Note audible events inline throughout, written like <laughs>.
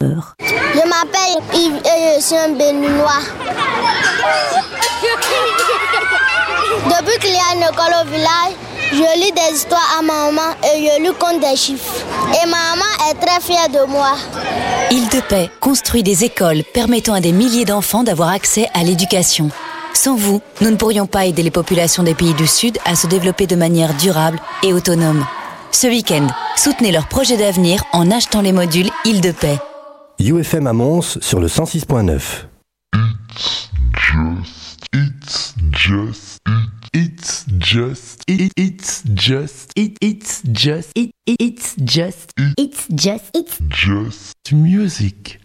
Je m'appelle Yves et je suis un béninois. Depuis qu'il y a une école au village, je lis des histoires à ma maman et je lui compte des chiffres. Et ma maman est très fière de moi. Île de Paix construit des écoles permettant à des milliers d'enfants d'avoir accès à l'éducation. Sans vous, nous ne pourrions pas aider les populations des pays du Sud à se développer de manière durable et autonome. Ce week-end, soutenez leur projet d'avenir en achetant les modules Île de Paix. UFM à sur le 106.9. It's just, it's just, it, it's just, it, it's just, it, it's just, It's just, it's just music.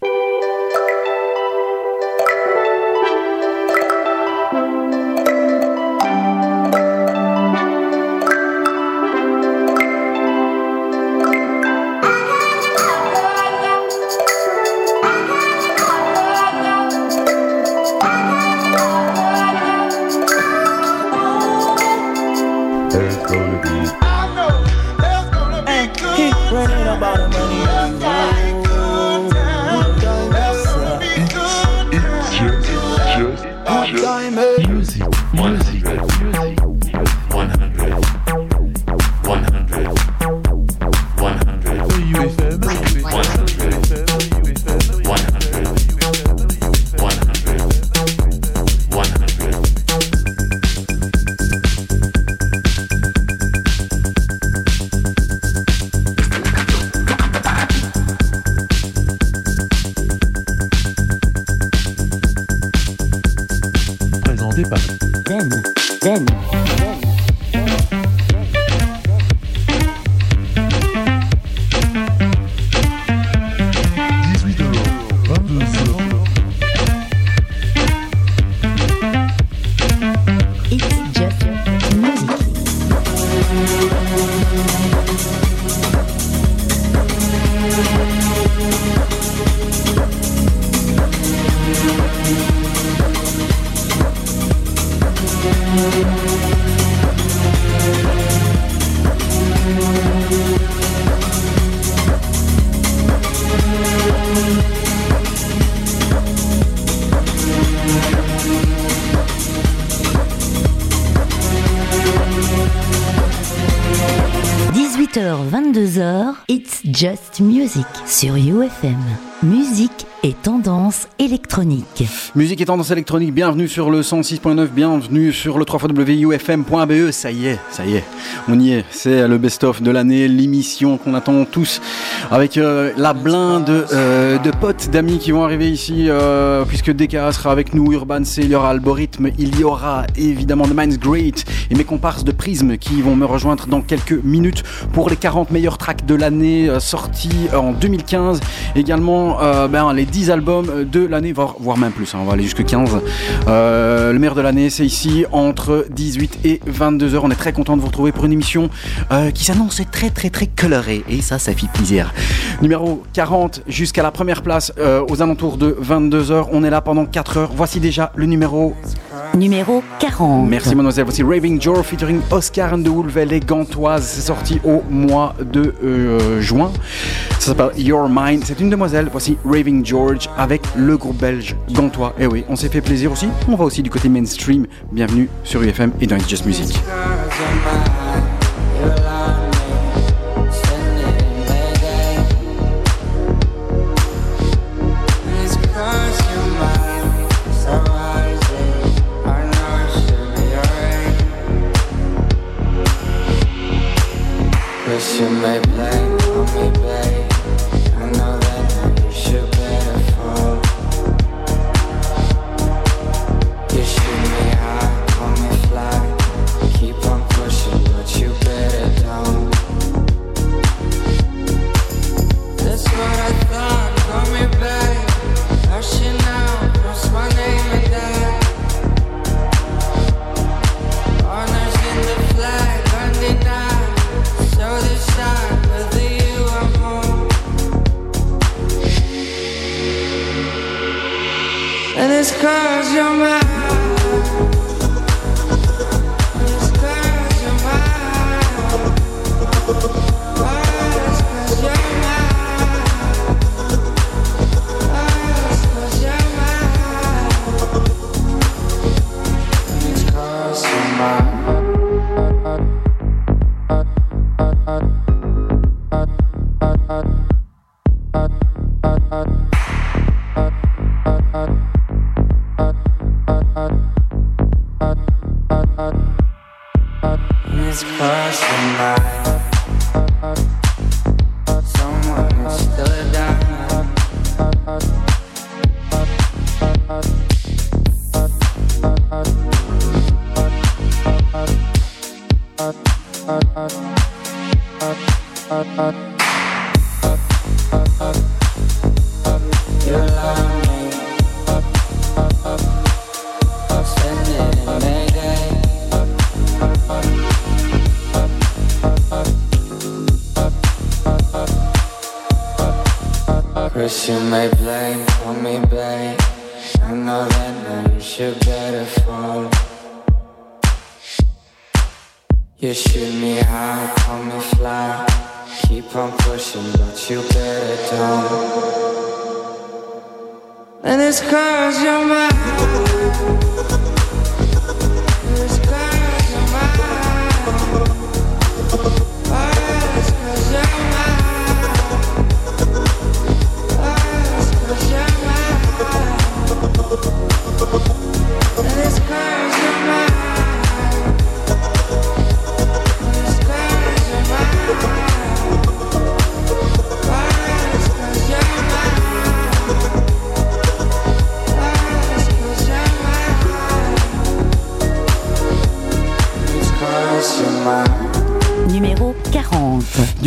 UFM. Musique Musique et tendance électronique, bienvenue sur le 106.9, bienvenue sur le 3xwufm.be. E. Ça y est, ça y est, on y est. C'est le best-of de l'année, l'émission qu'on attend tous avec euh, la blinde euh, de potes, d'amis qui vont arriver ici, euh, puisque DKA sera avec nous, Urban C, il y aura Algorithme, il y aura évidemment The Mind's Great et mes comparses de Prism qui vont me rejoindre dans quelques minutes pour les 40 meilleurs tracks de l'année sortis en 2015. Également, ben, les 10 albums de l'année, voire, voire même plus, hein, on va aller jusque 15. Euh, le meilleur de l'année, c'est ici entre 18 et 22 heures. On est très content de vous retrouver pour une émission euh, qui s'annonce très très très colorée et ça, ça fait plaisir. Numéro 40 jusqu'à la première place euh, aux alentours de 22 heures. On est là pendant 4 heures. Voici déjà le numéro Numéro 40. Merci mademoiselle. Voici Raving Joe featuring Oscar and the Wolf. Elle est gantoise. C'est sorti au mois de juin. Ça s'appelle Your Mind. C'est une demoiselle. Voici Raving George avec le groupe belge gantois. Et oui, on s'est fait plaisir aussi. On va aussi du côté mainstream. Bienvenue sur UFM et dans It's Just Music.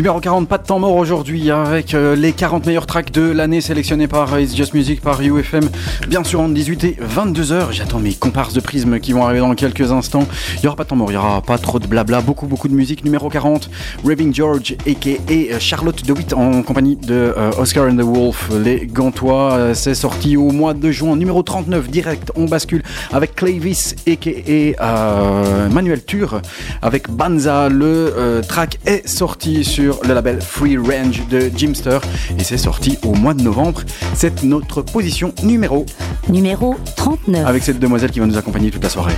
Numéro 40, pas de temps mort aujourd'hui avec euh, les 40 meilleurs tracks de l'année sélectionnés par euh, It's Just Music, par UFM. Bien sûr, entre 18 et 22h. J'attends mes comparses de prisme qui vont arriver dans quelques instants. Il n'y aura pas de temps mort, il n'y aura pas trop de blabla, beaucoup, beaucoup de musique. Numéro 40, Raving George a.k.a. Charlotte DeWitt en compagnie de euh, Oscar and the Wolf, les Gantois. Euh, C'est sorti au mois de juin. Numéro 39, direct, on bascule avec Clavis a.k.a. euh, Manuel Tur avec Banza. Le euh, track est sorti sur le label Free Range de Jimster et c'est sorti au mois de novembre. C'est notre position numéro Numéro 39. avec cette demoiselle qui va nous accompagner toute la soirée.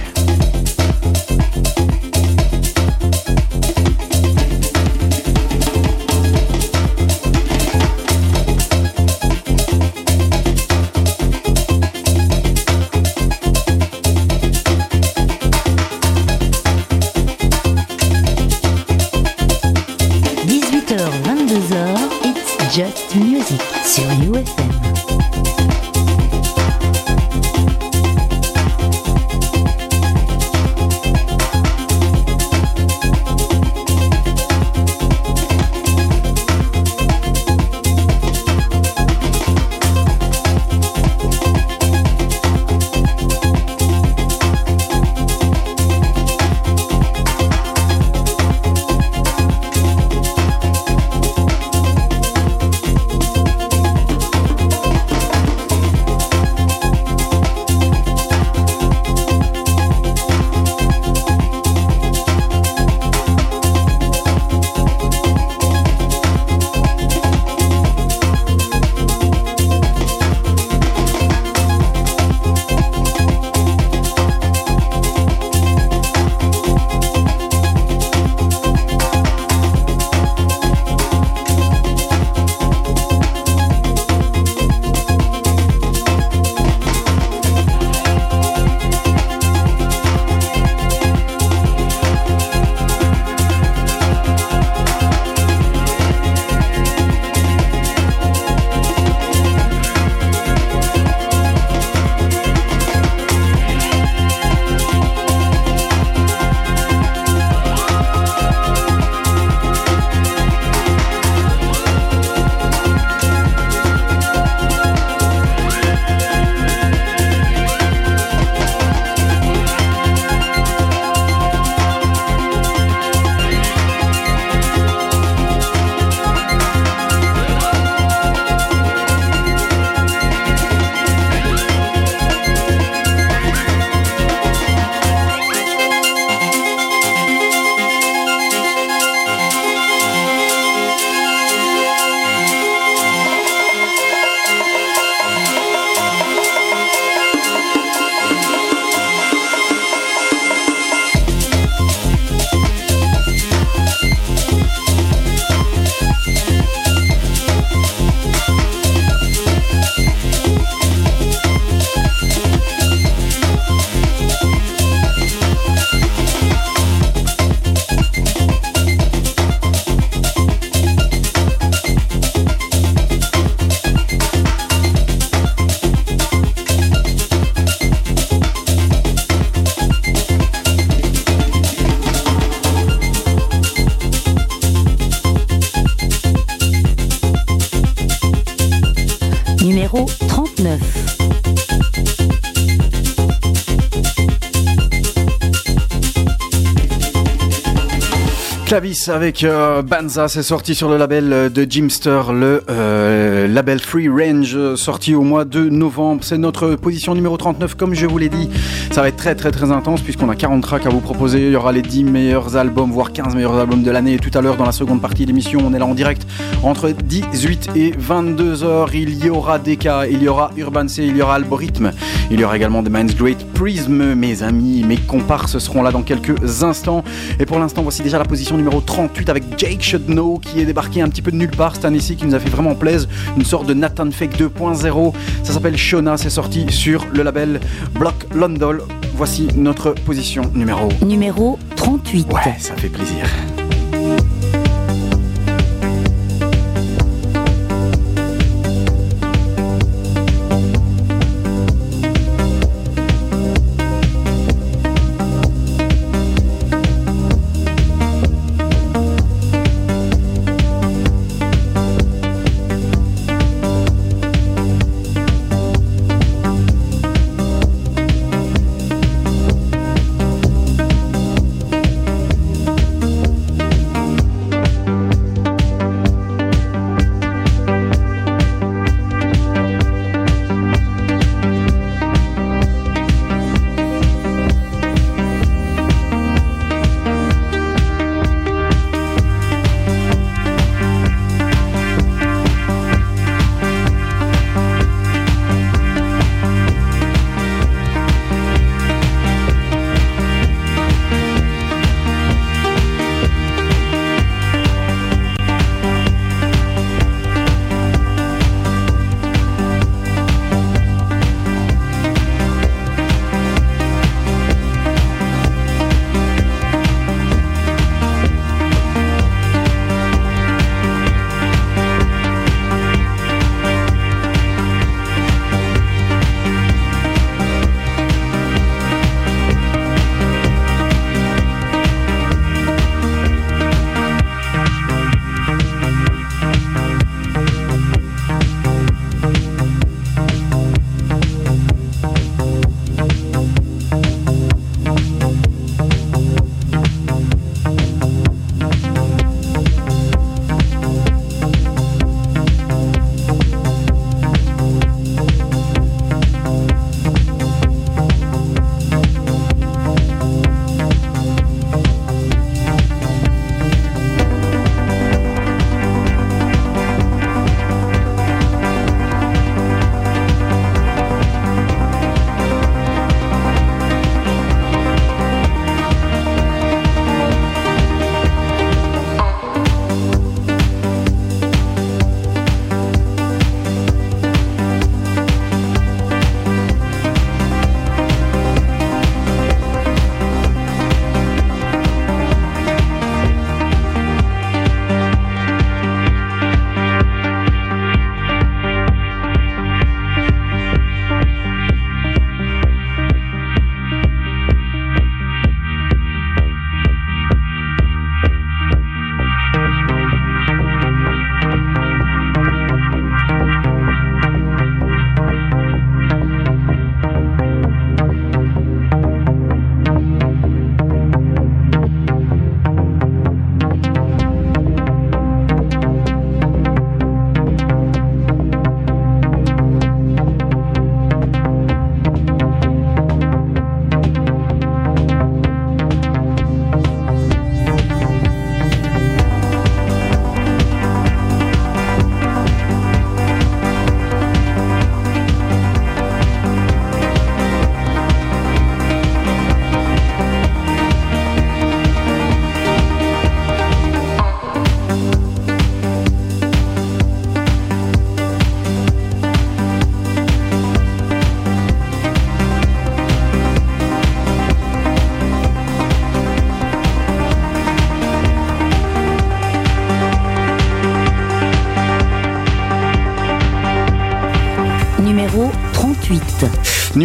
Clavis avec euh, Banza, c'est sorti sur le label euh, de Jimster, le euh, label Free Range, sorti au mois de novembre. C'est notre position numéro 39, comme je vous l'ai dit. Ça va être très très très intense puisqu'on a 40 tracks à vous proposer. Il y aura les 10 meilleurs albums, voire 15 meilleurs albums de l'année. Tout à l'heure, dans la seconde partie de l'émission, on est là en direct entre 18 et 22 heures. Il y aura DK, il y aura Urban C, il y aura Algorithme. Il y aura également The Man's Great Prism, mes amis, mes comparses seront là dans quelques instants. Et pour l'instant, voici déjà la position numéro 38 avec Jake Should Know qui est débarqué un petit peu de nulle part cette année-ci, qui nous a fait vraiment plaisir. Une sorte de Nathan Fake 2.0. Ça s'appelle Shona, c'est sorti sur le label Block London. Voici notre position numéro. Numéro 38. Ouais, ça fait plaisir.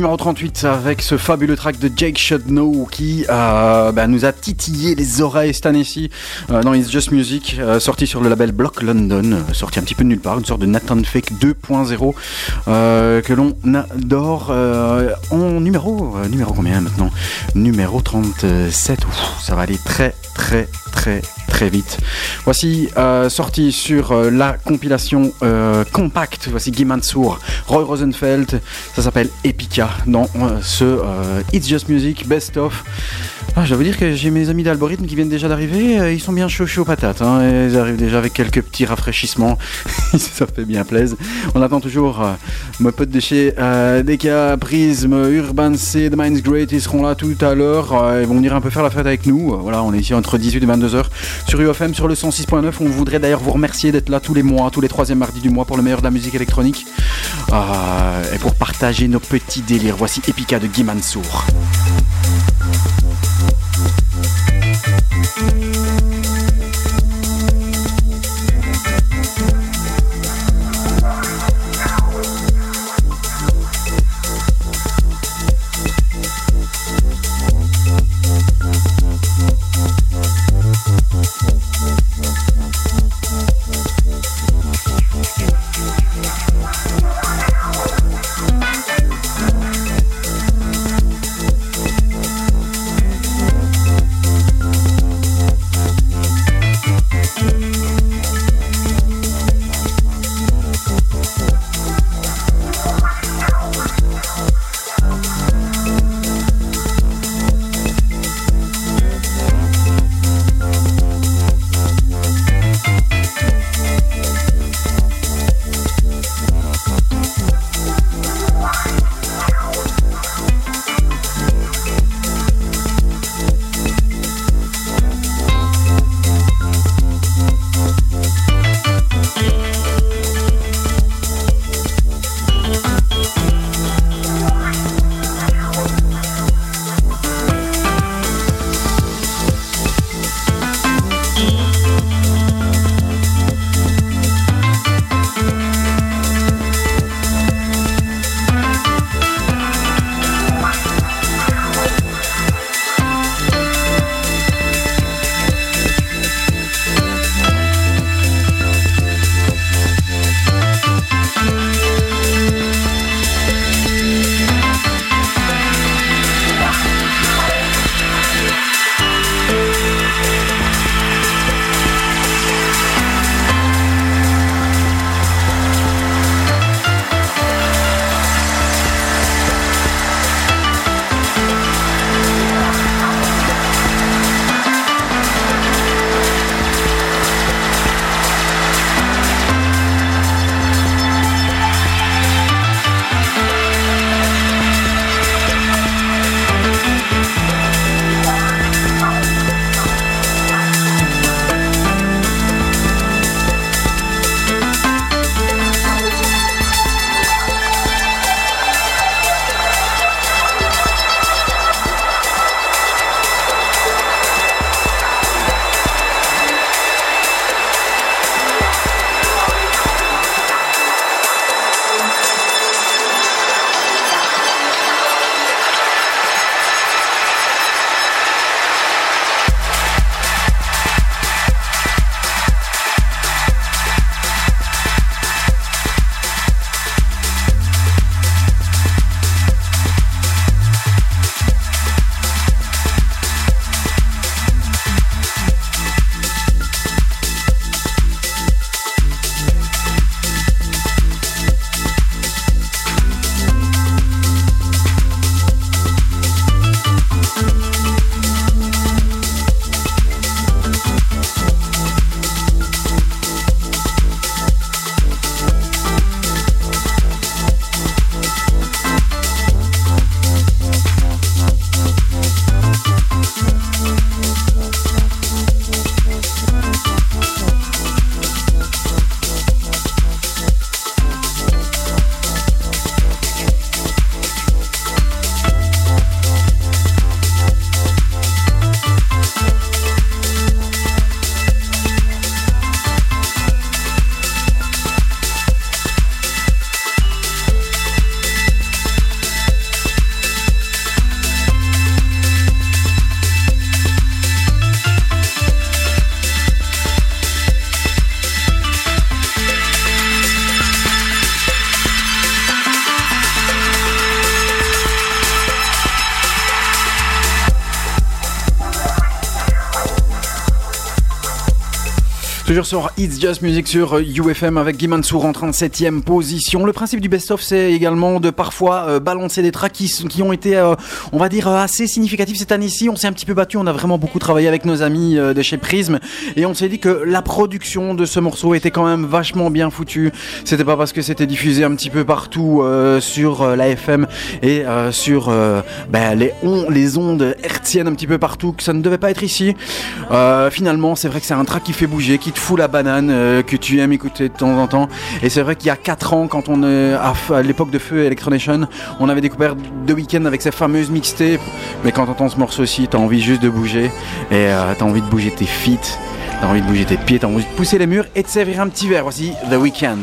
Numéro 38. Numéro 38 avec ce fabuleux track de Jake Shudnow qui euh, bah, nous a titillé les oreilles cette année-ci euh, dans It's Just Music, euh, sorti sur le label Block London, euh, sorti un petit peu de nulle part, une sorte de Nathan Fake 2.0 euh, que l'on adore en numéro, numéro combien maintenant? Numéro 37, Ouf, ça va aller très très très vite. Voici euh, sorti sur euh, la compilation euh, compacte, voici Guy Mansour, Roy Rosenfeld, ça s'appelle Epica dans ce It's Just Music Best of. Ah, je vous dire que j'ai mes amis d'algorithme qui viennent déjà d'arriver, euh, ils sont bien chauds chauds patates, hein, ils arrivent déjà avec quelques petits rafraîchissements, <laughs> ça fait bien plaisir. On attend toujours euh, mes potes de chez euh, DK, Prism, Urban C, The Mind's Great, ils seront là tout à l'heure, euh, ils vont venir un peu faire la fête avec nous, voilà, on est ici entre 18 et 22 heures sur UFM sur le 106.9, on voudrait d'ailleurs vous remercier d'être là tous les mois, tous les troisièmes mardis du mois pour le meilleur de la musique électronique, et pour partager nos petits délires. Voici Epica de Guy Mansour. Thank you. It's Just Music sur UFM avec Guy Mansour en 37e position. Le principe du best-of, c'est également de parfois euh, balancer des tracks qui, ont été, euh, on va dire, euh, assez significatifs cette année-ci. On s'est un petit peu battu, on a vraiment beaucoup travaillé avec nos amis de chez Prism et on s'est dit que la production de ce morceau était quand même vachement bien foutue. C'était pas parce que c'était diffusé un petit peu partout sur la FM et sur ben, les, les ondes hertziennes un petit peu partout que ça ne devait pas être ici. Finalement, c'est vrai que c'est un track qui fait bouger, qui te fout la banane, euh, que tu aimes écouter de temps en temps. Et c'est vrai qu'il y a 4 ans, quand on est à, l'époque de Feu Electronation, on avait découvert The Weeknd avec ses fameuses mixtapes. Mais quand t'entends ce morceau-ci, t'as envie juste de bouger et euh, t'as envie de bouger tes feet. T'as envie de bouger tes pieds, t'as envie de pousser les murs et de servir un petit verre. Voici The Weeknd.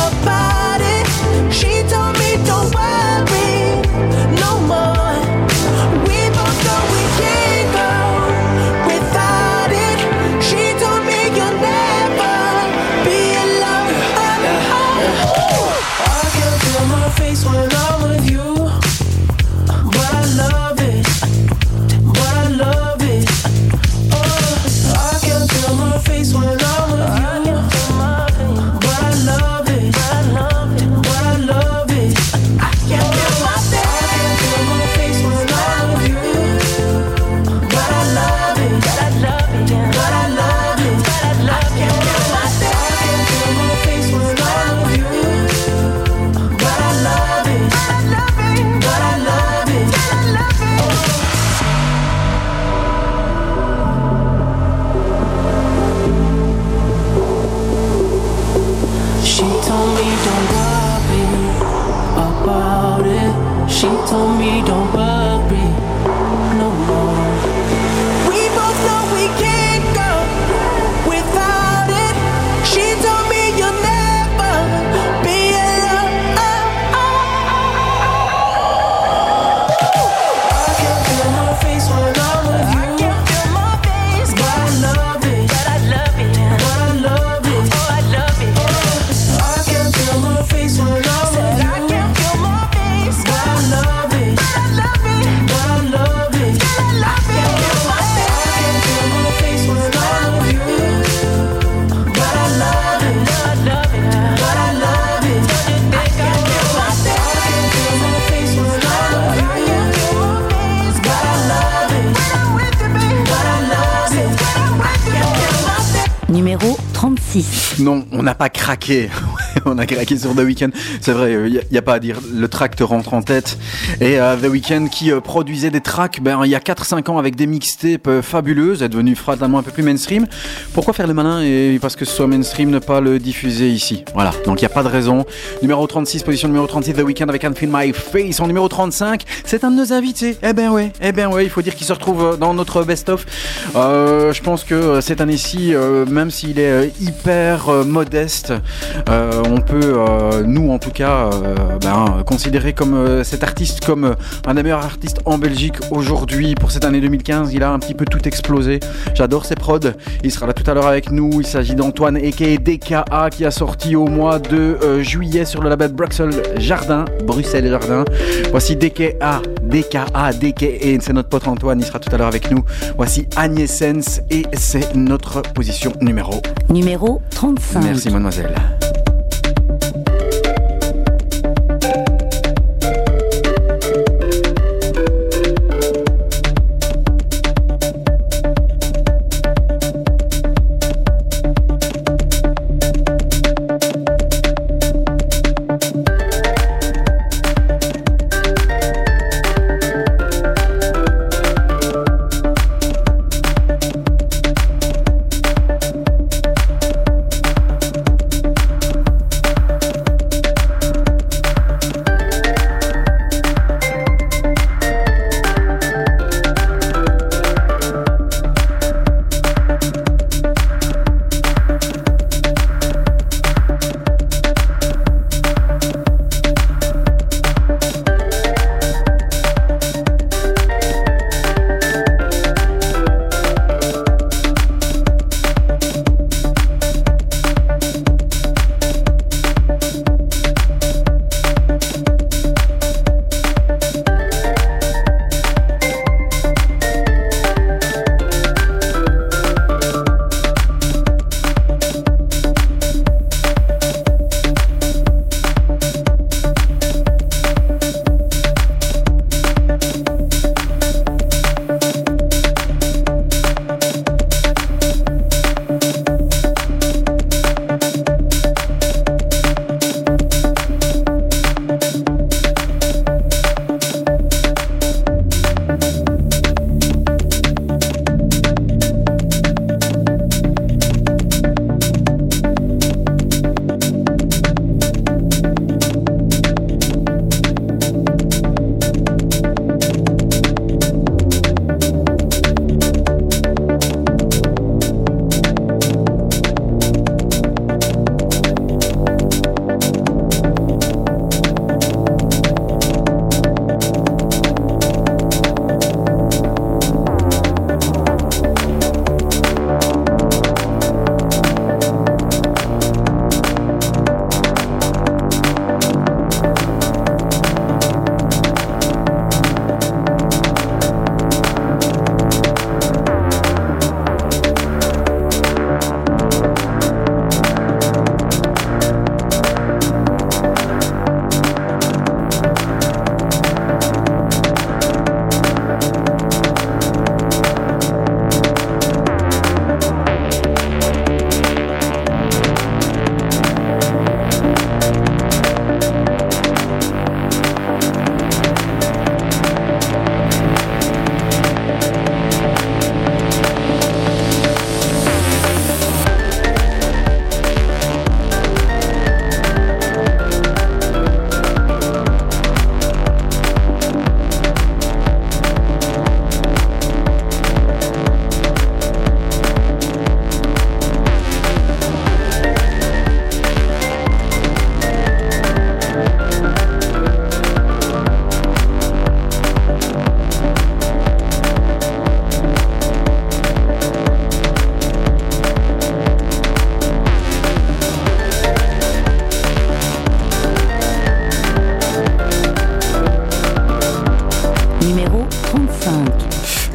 on n'a pas craqué. <laughs> on a craqué sur The Weeknd. C'est vrai, il n'y a, pas à dire. Le track te rentre en tête. Et euh, The Weeknd qui euh, produisait des tracks ben, il y a 4-5 ans avec des mixtapes euh, fabuleuses, est devenu fatalement un peu plus mainstream. Pourquoi faire le malin et parce que ce soit mainstream, ne pas le diffuser ici? Voilà, donc il n'y a pas de raison. Numéro 36, position numéro 36, The Weeknd avec Feel My Face. En numéro 35, c'est un de nos invités. Eh ben ouais, eh ben ouais, il faut dire qu'il se retrouve euh, dans notre best-of. Euh, je pense que euh, cette année-ci, euh, même s'il est euh, hyper euh, modeste, euh, on peut, euh, nous en tout cas, euh, ben, considérer comme euh, cet artiste comme un des meilleurs artistes en Belgique aujourd'hui pour cette année 2015. Il a un petit peu tout explosé. J'adore ses prods. Il sera là tout à l'heure avec nous. Il s'agit d'Antoine aka DKA qui a sorti au mois de euh, juillet sur le label Bruxelles Jardin, Bruxelles Jardin. Voici DKA, DKA, DKA. C'est notre pote Antoine. Il sera tout à l'heure avec nous. Voici Agnès Sens et c'est notre position numéro. Numéro 35. Merci mademoiselle.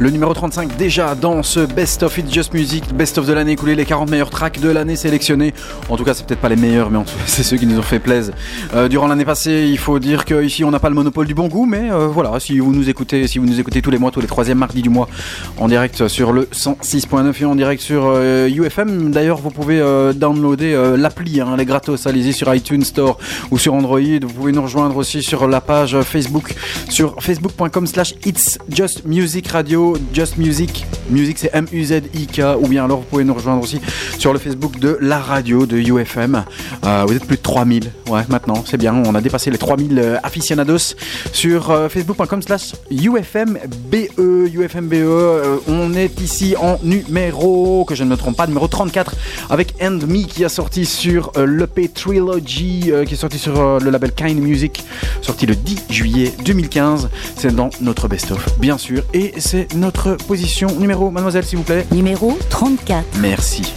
Le numéro 35 déjà dans ce Best of It's Just Music, Best of de l'année écoulée, les 40 meilleurs tracks de l'année sélectionnés. En tout cas, c'est peut-être pas les meilleurs, mais en tout cas, <laughs> c'est ceux qui nous ont fait plaisir. Euh, durant l'année passée, il faut dire qu'ici on n'a pas le monopole du bon goût, mais euh, voilà, si vous nous écoutez, si vous nous écoutez tous les mois, tous les troisièmes mardis du mois, en direct sur le 106.9 et en direct sur euh, UFM. D'ailleurs, vous pouvez euh, downloader euh, l'appli, hein, les gratos, allez-y sur iTunes Store ou sur Android. Vous pouvez nous rejoindre aussi sur la page Facebook, sur facebook.com slash It's Just Music Radio, Just Music, music c'est M-U-Z-I-K, ou bien alors vous pouvez nous rejoindre aussi sur le Facebook de la radio de UFM. Euh, vous êtes plus de 3000, ouais, maintenant, c'est bien, on a dépassé les 3000 euh, aficionados sur euh, facebook.com slash UFMBE, UFMBE, on est ici en numéro, que je ne me trompe pas, numéro 34, avec End Me qui a sorti sur l'EP Trilogy, qui est sorti sur le label Kind Music, sorti le 10 juillet 2015. C'est dans notre best-of, bien sûr, et c'est notre position numéro, mademoiselle, s'il vous plaît. Numéro 34. Merci.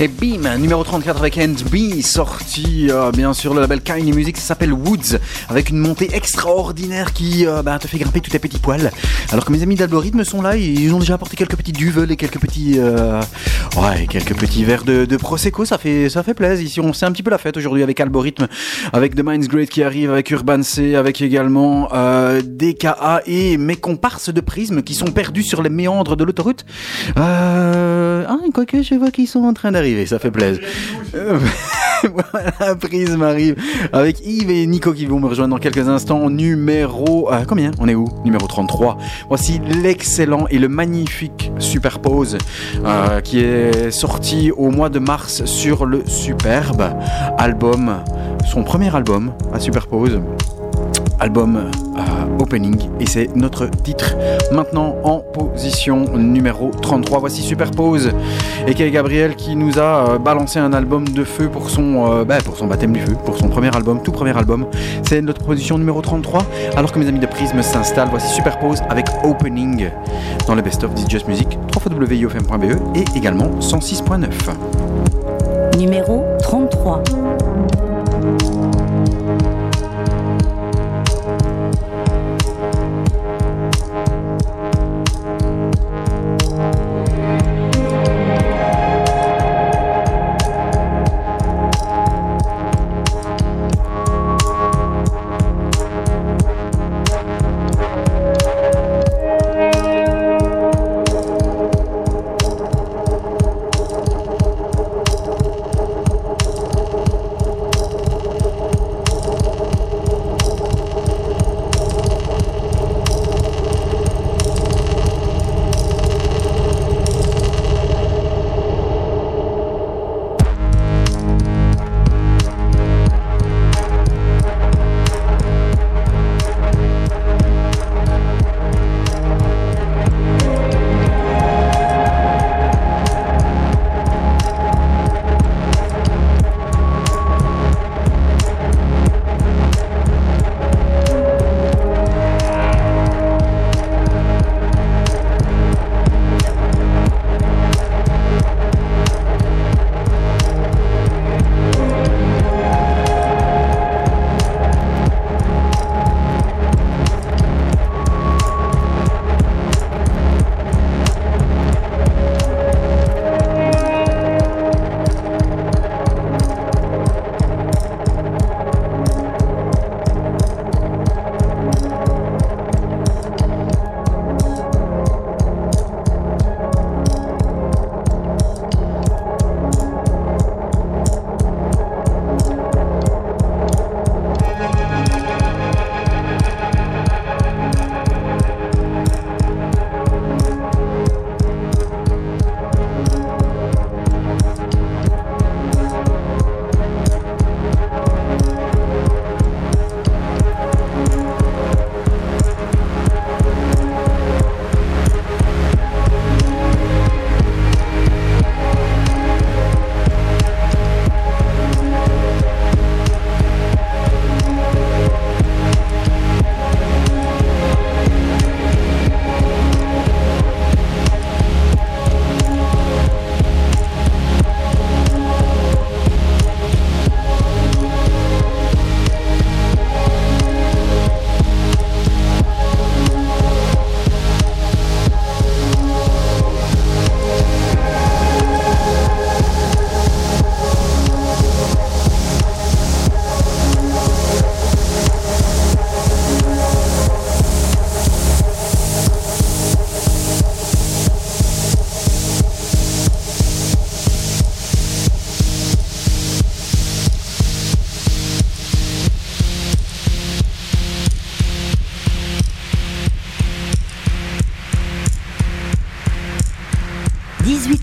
Et bim, numéro 34 avec End B, sorti euh, bien sûr le label Kindly Music, ça s'appelle Woods, avec une montée extraordinaire qui euh, bah, te fait grimper tous tes petits poils. Alors que mes amis d'Algorithme sont là, ils ont déjà apporté quelques petits duvels et quelques petits, euh, ouais, quelques petits verres de, de prosecco, ça fait, ça fait plaisir. Ici, on sait un petit peu la fête aujourd'hui avec Algorithme, avec The Minds Great qui arrive, avec Urban C, avec également euh, DKA et mes comparses de Prisme qui sont perdus sur les méandres de l'autoroute. Ah, quoique je vois qu'ils sont en train d'arriver, ça fait plaisir. <laughs> Voilà, Prisme arrive avec Yves et Nico qui vont me rejoindre dans quelques instants. Numéro, euh, combien On est où Numéro 33. Voici l'excellent et le magnifique Superpose euh, qui est sorti au mois de mars sur le superbe album, son premier album à Superpose album euh, opening et c'est notre titre. Maintenant en position numéro 33 voici Superpose. Et qui Gabriel qui nous a euh, balancé un album de feu pour son euh, bah, pour son baptême du feu pour son premier album tout premier album. C'est notre position numéro 33 alors que mes amis de Prisme s'installent. Voici Superpose avec opening dans le best of This Just Music www.ufm.be E et également 106.9 Numéro 33. –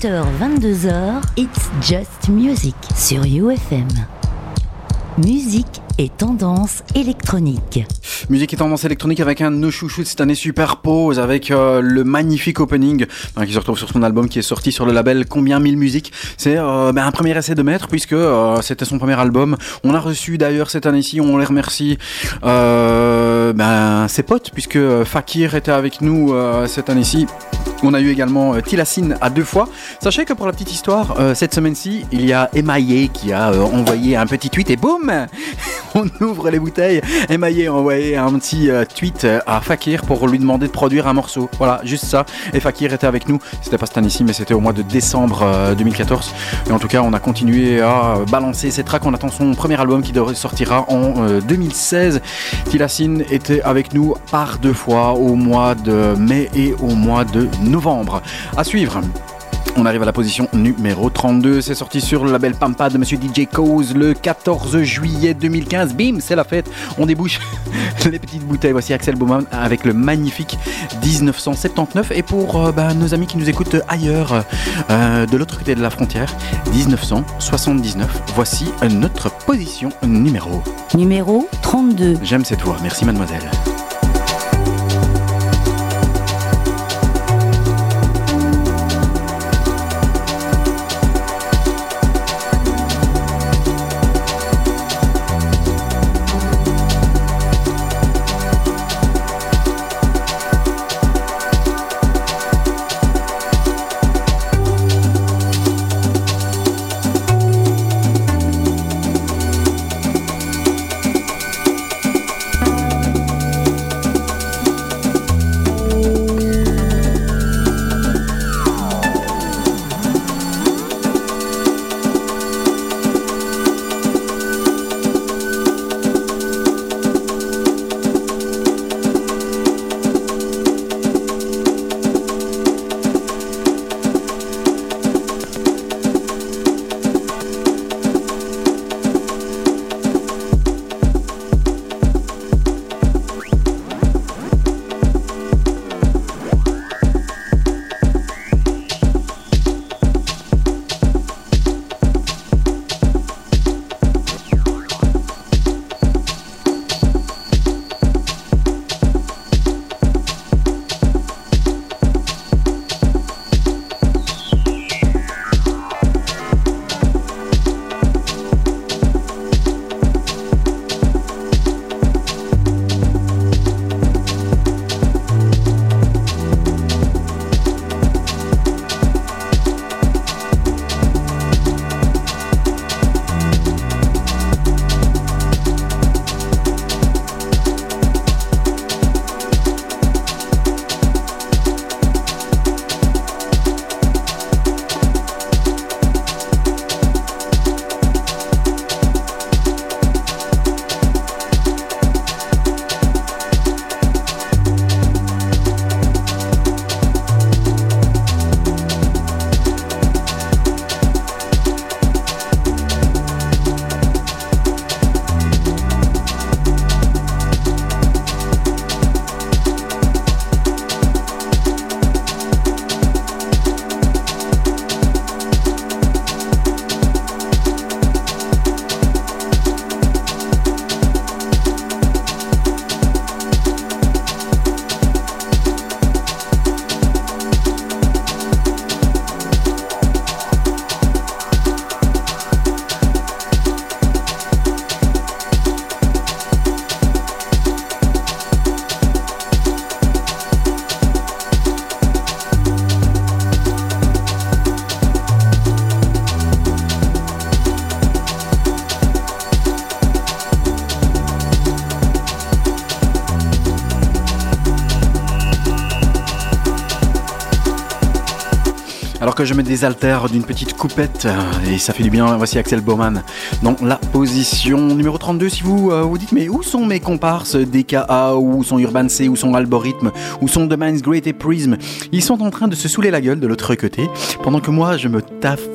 18h, 22h, It's Just Music sur UFM. Musique et tendance électronique. Musique et tendance électronique avec un de nos chouchous de cette année Superpose avec euh, le magnifique opening hein, qui se retrouve sur son album qui est sorti sur le label Combien Mille Musiques. C'est euh, ben, un premier essai de maître puisque euh, c'était son premier album. On a reçu d'ailleurs cette année-ci, on les remercie, ben, ses potes puisque Fakir était avec nous cette année-ci On a eu également euh, Tilacine à deux fois. Sachez que pour la petite histoire, euh, cette semaine-ci, il y a Emaillé qui a euh, envoyé un petit tweet et boum <laughs> On ouvre les bouteilles. Emaillé a envoyé un petit tweet à Fakir pour lui demander de produire un morceau. Voilà, juste ça. Et Fakir était avec nous. C'était pas cette année-ci, mais c'était au mois de décembre euh, 2014. Et en tout cas, on a continué à balancer ces tracks. On attend son premier album qui sortira en euh, 2016. Tilacine était avec nous par deux fois au mois de mai et au mois de novembre. À suivre. On arrive à la position numéro 32. C'est sorti sur le label Pampa de Monsieur DJ Cause le 14 juillet 2015. Bim, c'est la fête. On débouche <laughs> les petites bouteilles. Voici Axel Baumann avec le magnifique 1979. Et pour euh, bah, nos amis qui nous écoutent ailleurs, euh, de l'autre côté de la frontière, 1979. Voici notre position numéro. Numéro 32. J'aime cette voix. Merci mademoiselle. Je mets des haltères d'une petite coupette, euh, et ça fait du bien, voici Axel Baumann dans la position numéro 32. Si vous euh, vous dites, mais où sont mes comparses DKA, où sont Urban C, où sont Algorithme, où sont The Minds Great et Prism Ils sont en train de se saouler la gueule de l'autre côté, pendant que moi je me taffe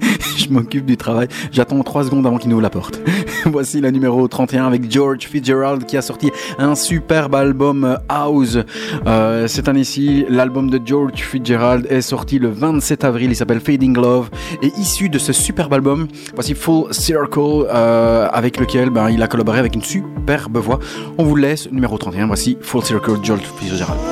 <laughs> je m'occupe du travail. J'attends 3 secondes avant qu'il nous la porte. <laughs> Voici la numéro 31 avec George Fitzgerald qui a sorti un superbe album euh, House. Euh, cette année-ci, l'album de George Fitzgerald est sorti le 27 avril. Il s'appelle Fading Love. Et issu de ce superbe album, voici Full Circle euh, avec lequel ben, il a collaboré avec une superbe voix. On vous laisse numéro 31. Voici Full Circle George Fitzgerald.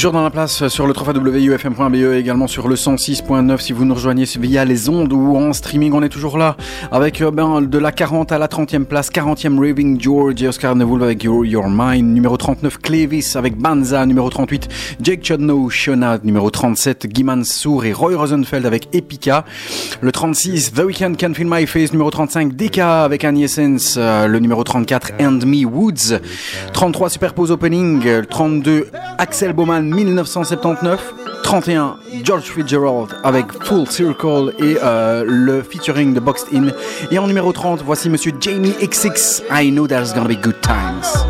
Toujours dans la place sur le www.ufm.be et également sur le 106.9 si vous nous rejoignez via les ondes ou en streaming. On est toujours là avec euh, ben, de la 40 à la 30e place. 40e Raving George et Oscar Neville avec Your, Your Mind. Numéro 39 Clevis avec Banza. Numéro 38 Jake Chodno, Shona. Numéro 37 Guy Mansour et Roy Rosenfeld avec Epica. Le 36 The Weeknd Can Feel My Face. Numéro 35 Deka avec Annie Essence. Euh, Le numéro 34 And Me Woods. 33 Superpose Opening. Euh, 32 Axel Bowman 1979. 31 George Fitzgerald avec Full Circle et euh, le featuring de Boxed In. Et en numéro 30, voici Monsieur Jamie XX. I know there's gonna be good times.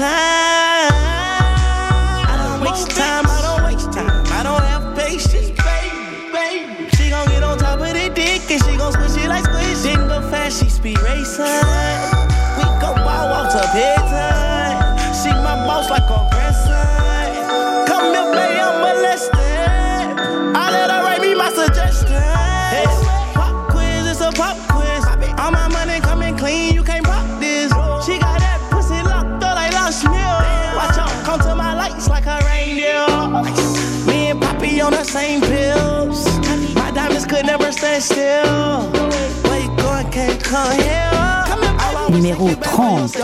Time. I don't waste time, I don't waste time. I don't have patience, baby, baby. She gon' get on top of the dick and she gon' squish it like squish. Didn't go fast, she speed racing. We go ball walk to bedtime. Numéro 30.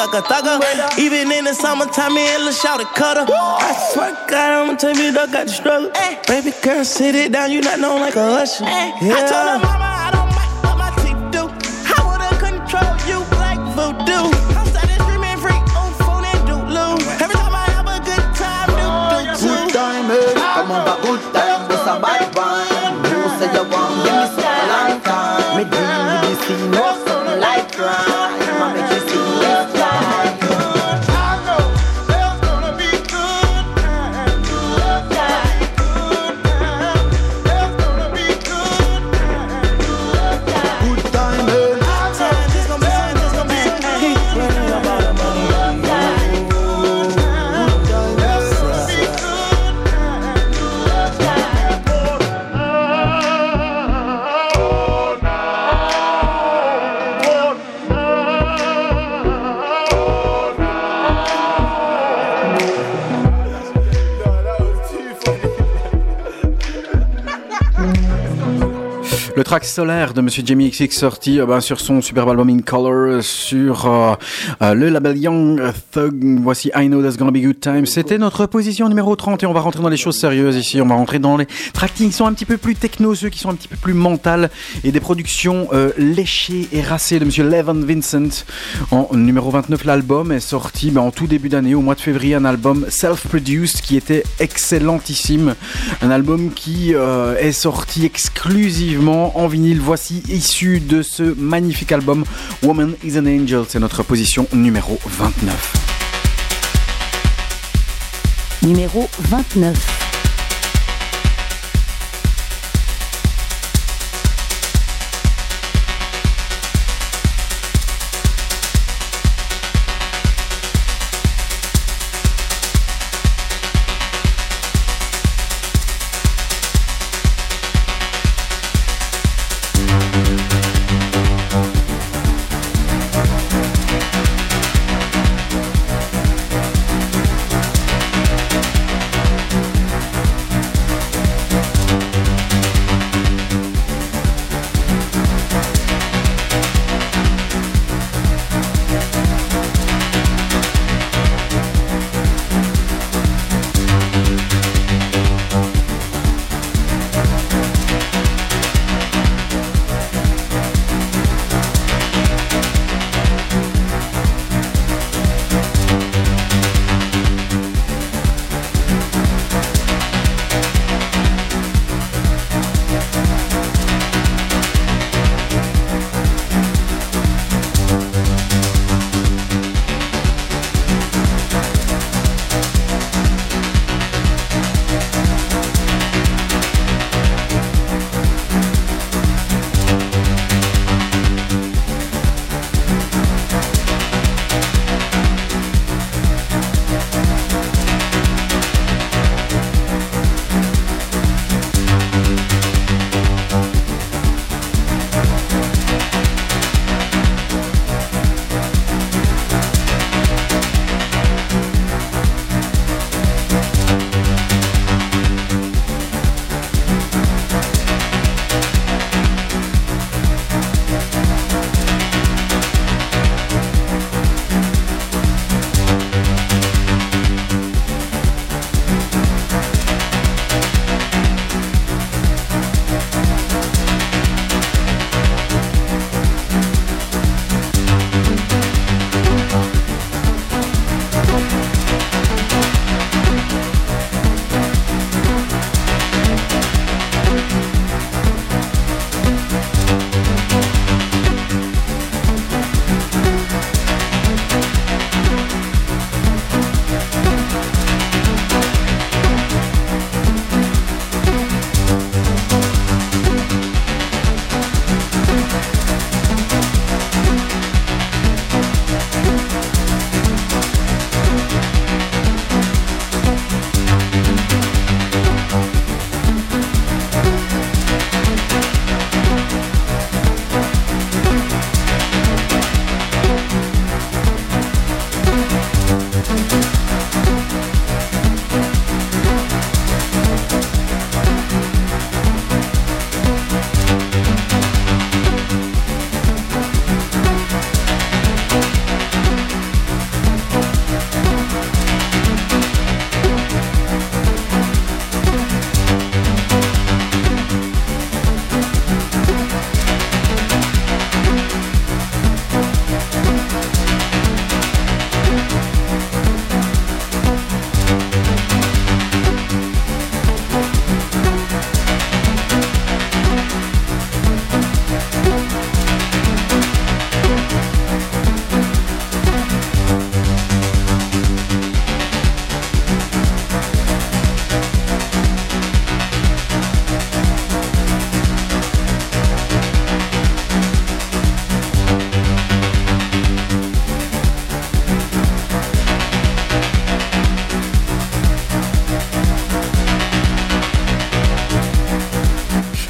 Thugger thugger. Even in the summertime, me and Lil Shout cutter. I swear to God, I'ma tell you, dog got the struggle. Eh. Baby girl, sit it down, you not known like a usher. Eh. I told her Solaire de Monsieur Jamie XX sorti euh, ben, sur son superbe album In Color sur euh, euh, le label Young Thug. Voici I Know There's Gonna Be Good Time. C'était notre position numéro 30 et on va rentrer dans les choses sérieuses ici. On va rentrer dans les tracks qui sont un petit peu plus techno, ceux qui sont un petit peu plus mentales et des productions léchées et racées de Monsieur Levin Vincent. En numéro 29, l'album est sorti ben, en tout début d'année, au mois de février, un album self-produced qui était excellentissime. Un album qui est sorti exclusivement en vinyle. Voici issu de ce magnifique album Woman is an Angel. C'est notre position numéro 29. Numéro 29.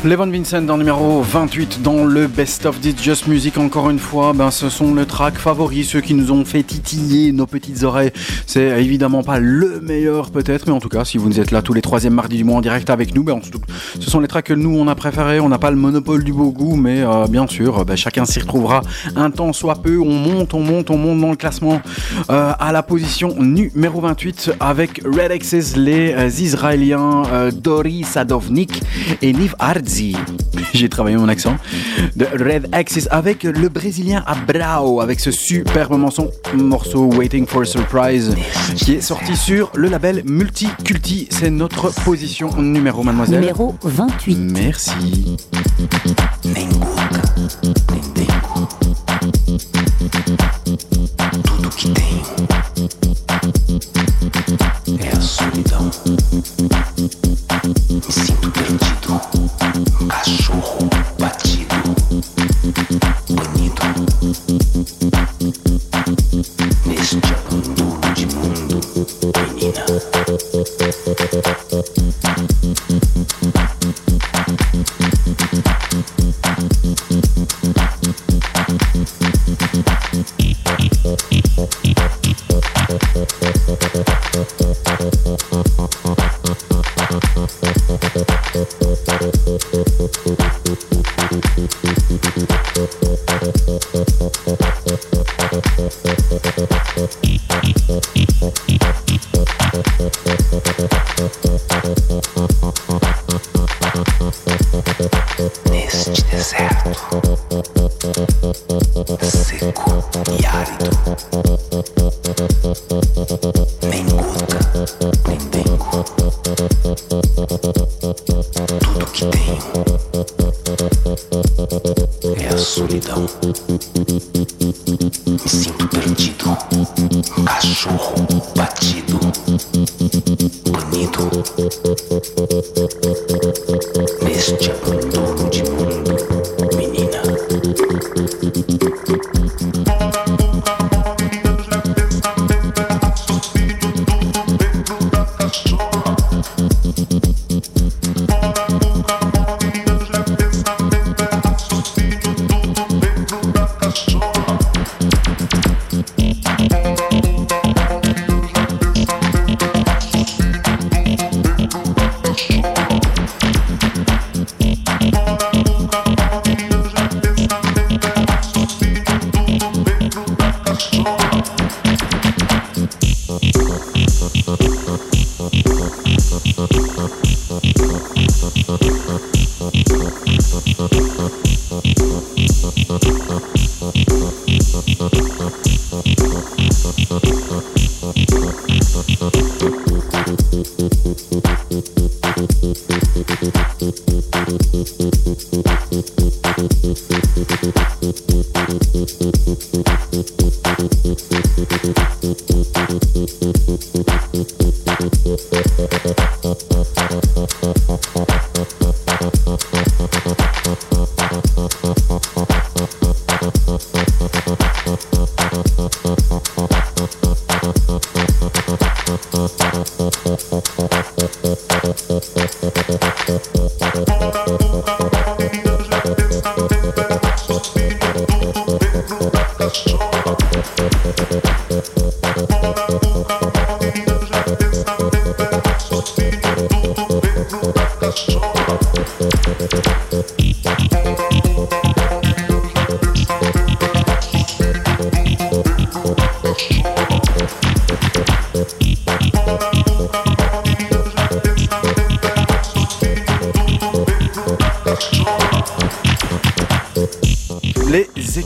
Levon Vincent en numéro 28 dans le Best of This Just Music. Encore une fois, ben, ce sont les tracks favoris, ceux qui nous ont fait titiller nos petites oreilles. C'est évidemment pas le meilleur peut-être, mais en tout cas, si vous êtes là tous les troisièmes mardis du mois en direct avec nous, ben, on- ce sont les tracks que nous on a préférés. On n'a pas le monopole du beau goût, mais euh, bien sûr, ben, chacun s'y retrouvera un temps soit peu. On monte, on monte, on monte dans le classement euh, à la position numéro 28 avec Red Axis, les euh, Israéliens euh, Dori Sadovnik et Niv Ardzi. <laughs> J'ai travaillé mon accent. De Red Axis avec le Brésilien Abrao avec ce superbe morceau, morceau Waiting for a Surprise qui est sorti sur le label Multiculti. C'est notre position numéro, mademoiselle. Numéro 28. Merci.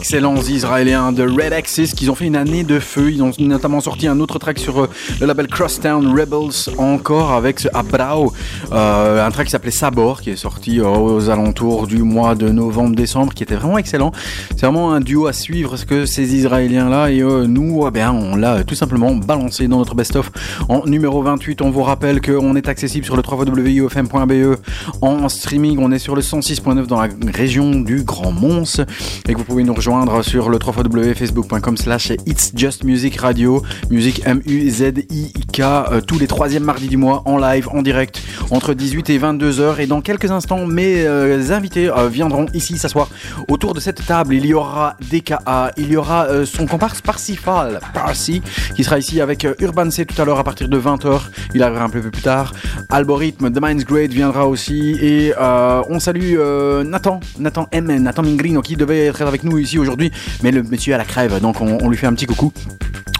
Excellents Israéliens de Red Axis qui ont fait une année de feu. Ils ont notamment sorti un autre track sur euh, le label Crosstown Rebels, encore avec ce Abrao, euh, un track qui s'appelait Sabor, qui est sorti euh, aux alentours du mois de novembre-décembre, qui était vraiment excellent. C'est vraiment un duo à suivre, ce que ces Israéliens-là et euh, nous, eh bien, on l'a tout simplement balancé dans notre best-of en numéro 28. On vous rappelle qu'on est accessible sur le www.ufm.be en streaming. On est sur le 106.9 dans la région du Grand Mons et et que vous pouvez nous rejoindre sur le www.facebook.com slash It's Just Music Radio, musique M-U-Z-I-K, euh, tous les troisièmes mardis du mois en live, en direct, entre 18 et 22 heures. Et dans quelques instants, mes euh, invités euh, viendront ici s'asseoir autour de cette table. Il y aura DKA, il y aura son comparse Parsifal, Parsi, qui sera ici avec Urban C tout à l'heure à partir de 20h. Il arrivera un peu plus tard. Algorithme, The Mind's Great viendra aussi. Et on salue Nathan, Nathan M, Nathan Mingrino, qui devait être avec nous ici aujourd'hui, mais le monsieur à la crève, donc on, lui fait un petit coucou.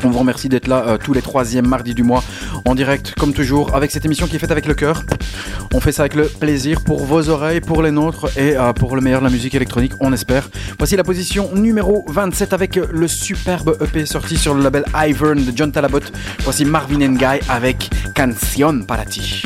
On vous remercie d'être là euh, tous les troisièmes mardis du mois en direct, comme toujours, avec cette émission qui est faite avec le cœur. On fait ça avec le plaisir pour vos oreilles, pour les nôtres et euh, pour le meilleur de la musique électronique, on espère. Voici la position numéro 27 avec le superbe EP sorti sur le label Ivern de John Talabot. Voici Marvin Guy avec Canción para ti.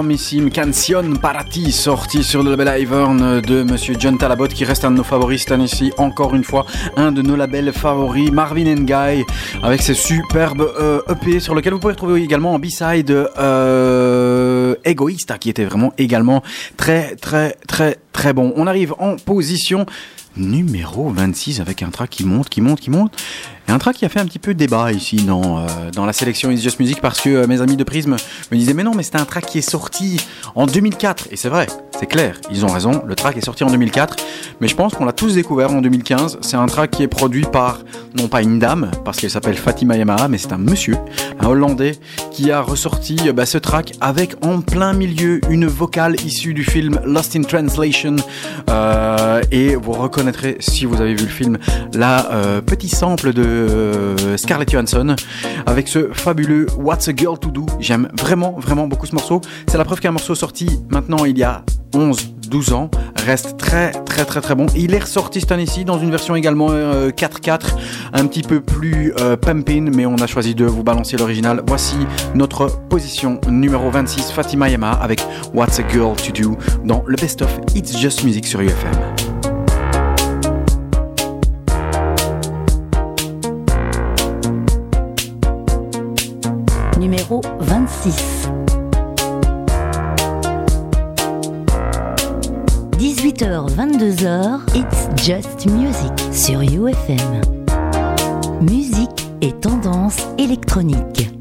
Normissime Canción para ti, sorti sur le label Ivern de Monsieur John Talabot, qui reste un de nos favoris cette année-ci. Encore une fois, un de nos labels favoris, Marvin and Guy, avec ses superbes euh, EP, sur lequel vous pouvez retrouver également en B-side euh, Egoista, qui était vraiment également très, très, très, très bon. On arrive en position numéro 26 avec un track qui monte, qui monte, qui monte. Et un track qui a fait un petit peu débat ici dans, euh, dans la sélection It's Just Music parce que euh, mes amis de Prism me disaient mais non mais c'était un track qui est sorti en 2004 et c'est vrai, c'est clair, ils ont raison, le track est sorti en 2004 mais je pense qu'on l'a tous découvert en 2015, c'est un track qui est produit par non pas une dame parce qu'elle s'appelle Fatima Yamaha mais c'est un monsieur, un hollandais qui a ressorti euh, bah, ce track avec en plein milieu une vocale issue du film Lost in Translation Euh, et vous reconnaîtrez si vous avez vu le film la euh, petit sample de euh, Scarlett Johansson avec ce fabuleux What's a Girl to Do. J'aime vraiment vraiment beaucoup ce morceau. C'est la preuve qu'un morceau sorti maintenant il y a 11 12 ans reste très très très très bon. Il est ressorti cette année-ci dans une version également euh, 4-4 un petit peu plus euh, pumping mais on a choisi de vous balancer l'original. Voici notre position numéro 26 Fatima Yama avec What's a Girl to Do dans le best of It's Just Music sur UFM. Numéro 26. 18h, 22h, It's Just Music sur UFM. Musique et tendance électronique.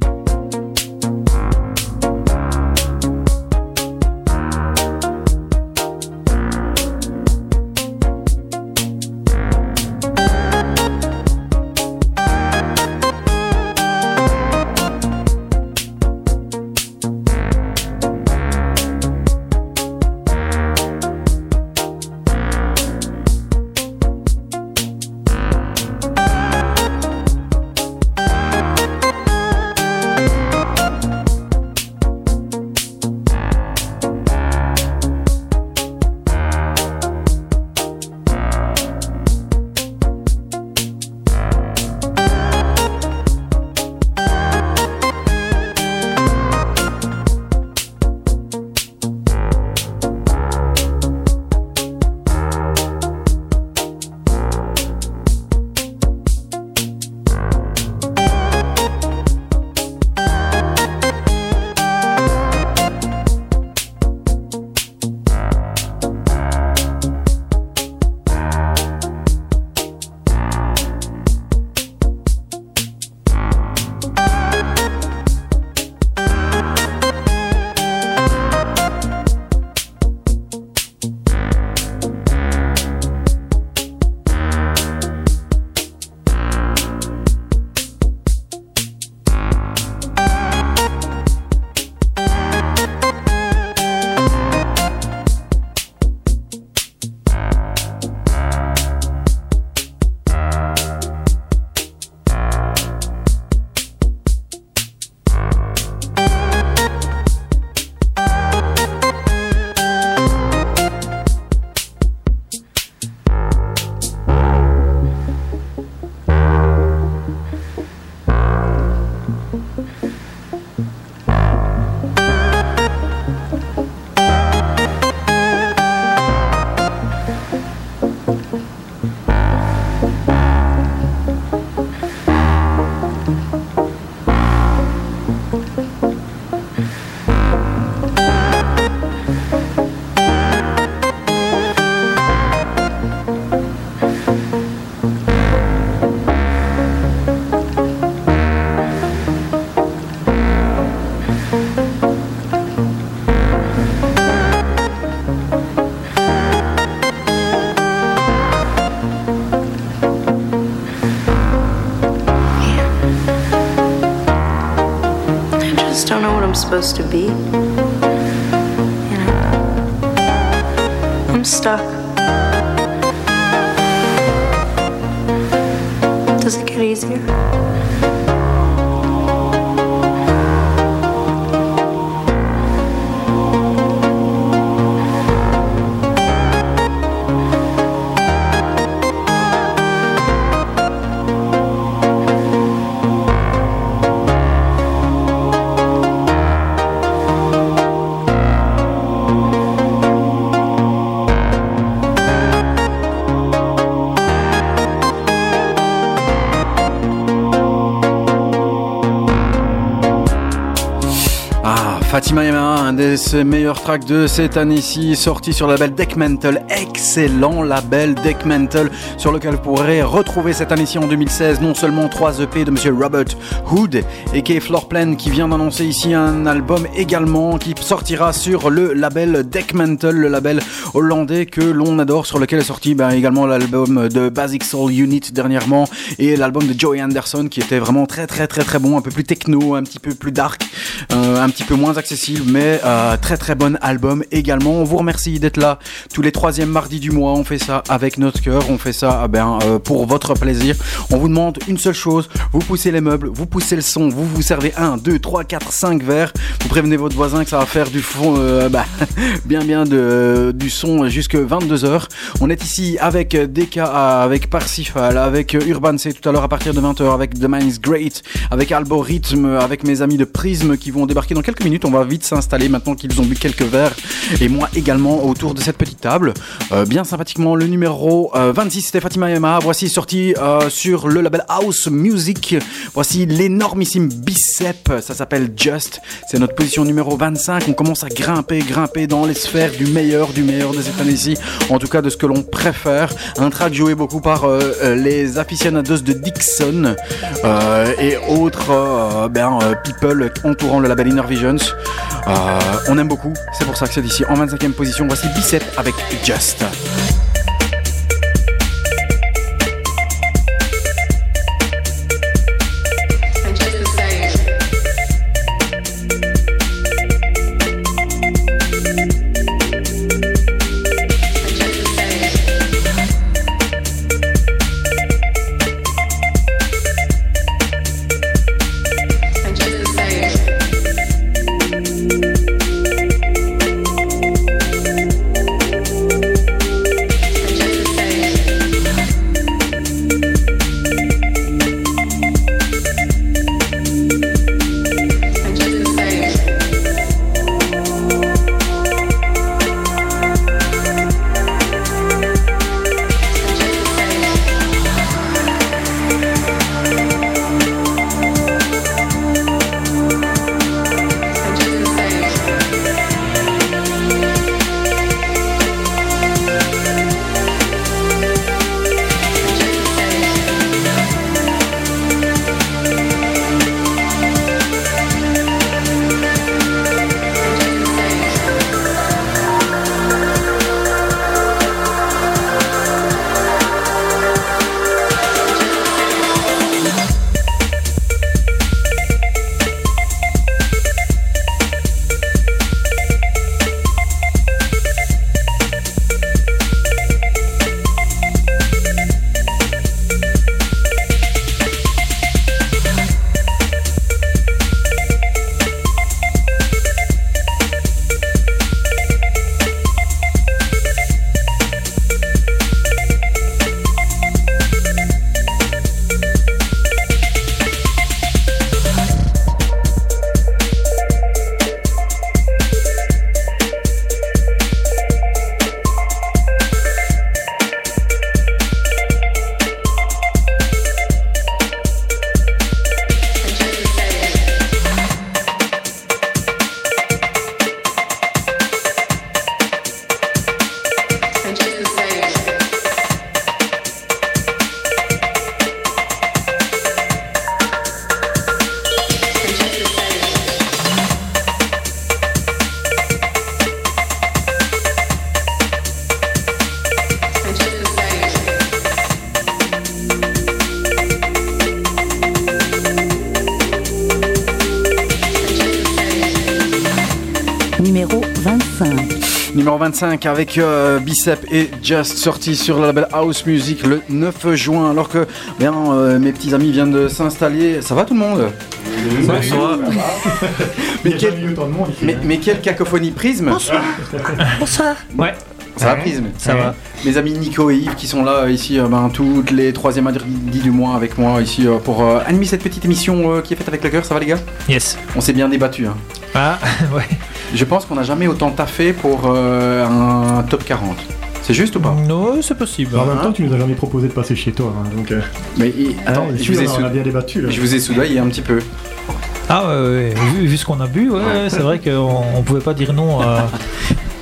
Supposed to be. You know, I'm stuck. Does it get easier? Des ses meilleurs tracks de cette année-ci, sorti sur le label Deckmantle. Excellent label Deckmantle, sur lequel vous pourrez retrouver cette année-ci en 2016 non seulement trois EP de Monsieur Robert Hood et Kay Floorplan qui vient d'annoncer ici un album également qui sortira sur le label Deckmantle, le label hollandais que l'on adore, sur lequel est sorti ben, également l'album de Basic Soul Unit dernièrement et l'album de Joey Anderson qui était vraiment très très très très bon, un peu plus techno, un petit peu plus dark, euh, un petit peu moins accessible, mais euh, très très bon album également. On vous remercie d'être là tous les troisièmes mardis du mois. On fait ça avec notre cœur, on fait ça ah ben, euh, pour votre plaisir. On vous demande une seule chose, vous poussez les meubles, vous poussez le son, vous vous servez 1, 2, 3, 4, 5 verres, vous prévenez votre voisin que ça va faire du fond, euh, bah, <laughs> bien bien de, du son jusque 22h. On est ici avec DKA, avec Parsifal, avec Urban C tout à l'heure à partir de 20h, avec The Man is Great, avec Algorithme, avec mes amis de Prism qui vont débarquer dans quelques minutes. On va vite s'installer maintenant qu'ils ont bu quelques verres et moi également autour de cette petite table. Euh, bien sympathiquement, le numéro euh, 26 c'était Fatima Yamaha. Voici sorti euh, sur le label House Music. Voici l'énormissime bicep. Ça s'appelle Just. C'est notre position numéro 25. On commence à grimper, grimper dans les sphères du meilleur, du meilleur de cette année-ci. En tout cas, de ce que l'on préfère. Un track joué beaucoup par euh, euh, les aficionados de Dixon euh, et autres ben, people entourant le label Inner Visions. On aime beaucoup. C'est pour ça que c'est ici en 25e position. Voici Bicep avec Just. Numéro 25 avec euh, Bicep et Just sorti sur le label House Music le 9 juin. Alors que bien, euh, mes petits amis viennent de s'installer. Ça va tout le monde? Bonsoir. <laughs> mais, quel- mais, mais quelle cacophonie Prisme? Bonsoir. <laughs> Bonsoir. Ouais. Ça va. Prisme? Ça va. Mes amis Nico et Yves qui sont là ici euh, ben, toutes les troisièmes mardis du mois avec moi ici pour euh, animer cette petite émission euh, qui est faite avec le cœur. Ça va les gars? Yes. On s'est bien débattu. Hein. Ah, <laughs> ouais. Je pense qu'on n'a jamais autant taffé pour euh, un top 40. C'est juste ou pas? Non, c'est possible. En même temps, tu nous as jamais proposé de passer chez toi. hein, donc, euh, Mais il- attends, ouais, je vous ai on a bien débattu. Là. Je vous ai soudoyé un petit peu. Ah ouais, ouais, ouais. Vu, vu ce qu'on a bu, ouais, ouais, c'est vrai qu'on on pouvait pas dire non à,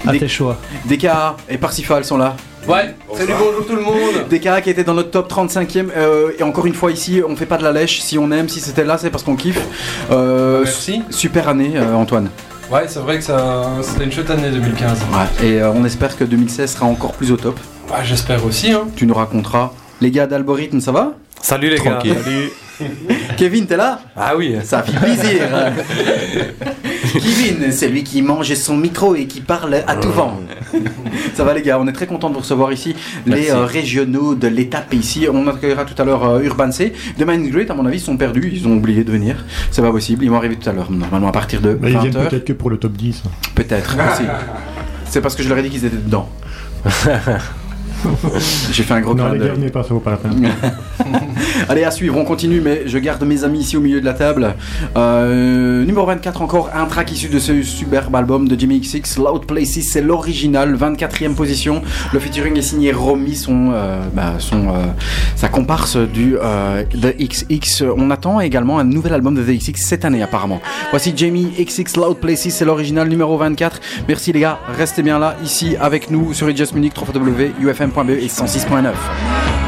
à Des- tes choix. DKA et Parsifal sont là. Ouais, salut, bonjour tout le monde. <laughs> DKA qui était dans notre top 35e. euh, et encore une fois, ici, on fait pas de la lèche. Si on aime, si c'était là, c'est parce qu'on kiffe. Euh, Merci. Super année, euh, Antoine. Ouais, c'est vrai que ça, c'était une chouette année 2015. Ouais. Et euh, on espère que 2016 sera encore plus au top. Ouais, j'espère aussi. Hein. Tu nous raconteras. Les gars d'Algorithme, ça va? Salut les Tranquille. gars. Salut. <laughs> Kevin, t'es là? Ah oui. Ça fait plaisir. <laughs> Kevin, c'est lui qui mange son micro et qui parle à tout vent. Ça va les gars, on est très content de vous recevoir ici. Les euh, régionaux de l'étape ici. On accueillera tout à l'heure euh, Urban C. Demain and Great, à mon avis, ils sont perdus. Ils ont oublié de venir. C'est pas possible. Ils vont arriver tout à l'heure, normalement à partir de Mais ils viennent 20h. peut-être que pour le top 10. Peut-être aussi. C'est parce que je leur ai dit qu'ils étaient dedans. <laughs> J'ai fait un gros Non, clin les d'œil. gars, venez pas, ça vaut pas la peine. <laughs> Allez, à suivre, on continue, mais je garde mes amis ici au milieu de la table. Euh, numéro 24, encore un track issu de ce superbe album de Jimmy XX, Loud Places, c'est l'original, 24e position. Le featuring est signé Romy, son, euh, bah, euh, sa comparse du The XX. On attend également un nouvel album de The XX cette année, apparemment. Voici Jamie XX, Loud Places, c'est l'original numéro 24. Merci les gars, restez bien là, ici avec nous sur Just Munich, www.ufm.be et 106.9.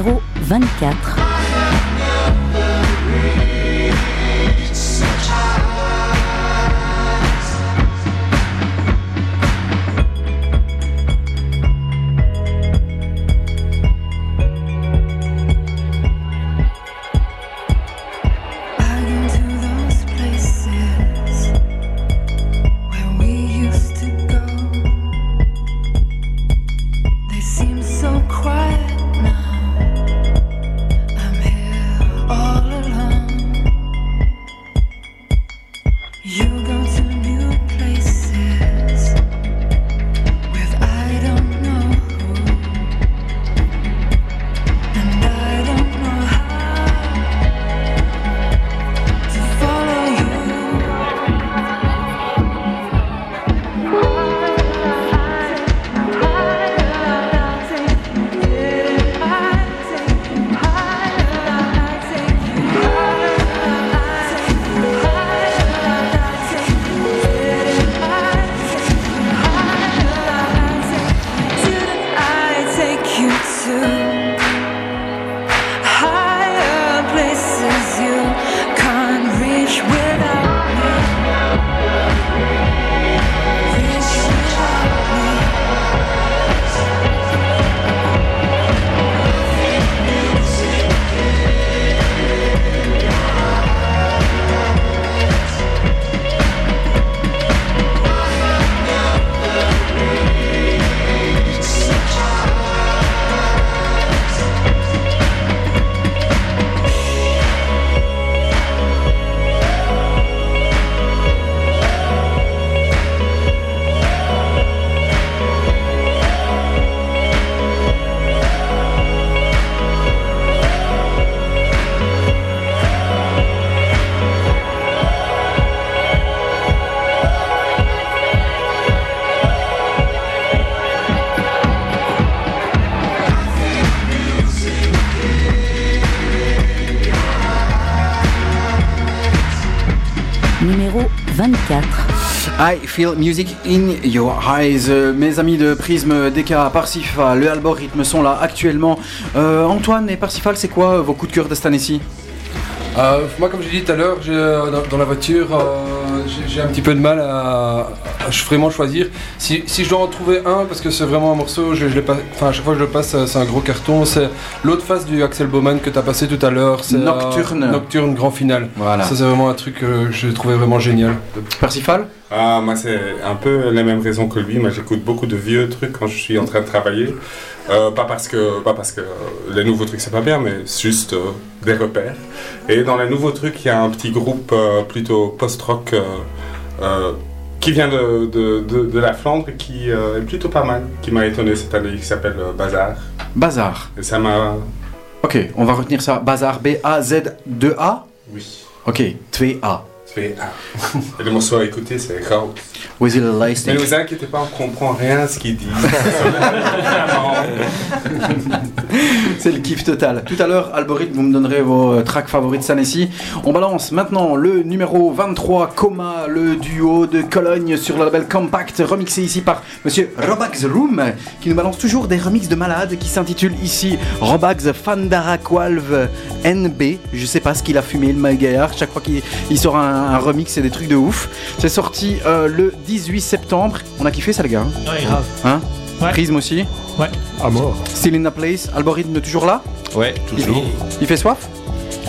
Numéro 24. I feel music in your eyes. Euh, mes amis de Prisme, DK, Parsifal, le algorithme sont là actuellement. Euh, Antoine et Parsifal, c'est quoi euh, vos coups de cœur de cette année-ci? Moi, comme j'ai dit tout à l'heure, dans, la voiture, j'ai- un petit peu de mal à, vraiment choisir. Si, si je dois en trouver un, parce que c'est vraiment un morceau, je, je l'ai pas, enfin, à chaque fois que je le passe, c'est un gros carton. C'est l'autre face du Axel Bowman que tu as passé tout à l'heure. C'est euh, Nocturne. Nocturne, grand final. Voilà. Ça, c'est vraiment un truc que j'ai trouvé vraiment génial. Parsifal Ah, moi, c'est un peu les mêmes raisons que lui. Moi, j'écoute beaucoup de vieux trucs quand je suis en train de travailler. Euh, pas parce que, pas parce que euh, les nouveaux trucs c'est pas bien, mais c'est juste euh, des repères. Et dans les nouveaux trucs, il y a un petit groupe euh, plutôt post-rock euh, euh, qui vient de, de, de- de la Flandre et qui euh, est plutôt pas mal, qui m'a étonné cette année, qui s'appelle euh, Bazar. Bazar. Et ça m'a. Ok, on va retenir ça. Bazar, B-A-Z-2-A Oui. Ok, 2A. C'est ah. Et le morceau à écouter, c'est Mais ne vous inquiétez pas, on comprend rien à ce qu'il dit. <laughs> C'est le kiff total. Tout à l'heure, Algorithme, vous me donnerez vos euh, tracks favoris de Sanessi. On balance maintenant le numéro 23, Coma, le duo de Cologne sur le label Compact, remixé ici par monsieur Robax Room, qui nous balance toujours des remixes de malades qui s'intitulent ici Robax Fandara Qualv NB. Je sais pas ce qu'il a fumé, le magaillard. Chaque fois qu'il il sort un, un remix, c'est des trucs de ouf. C'est sorti euh, le 18 septembre. On a kiffé ça, les gars hein Ouais, grave. Hein Prisme aussi Ouais. À mort. Still in a place. Algorithme toujours là Ouais, toujours. Il, il fait soif?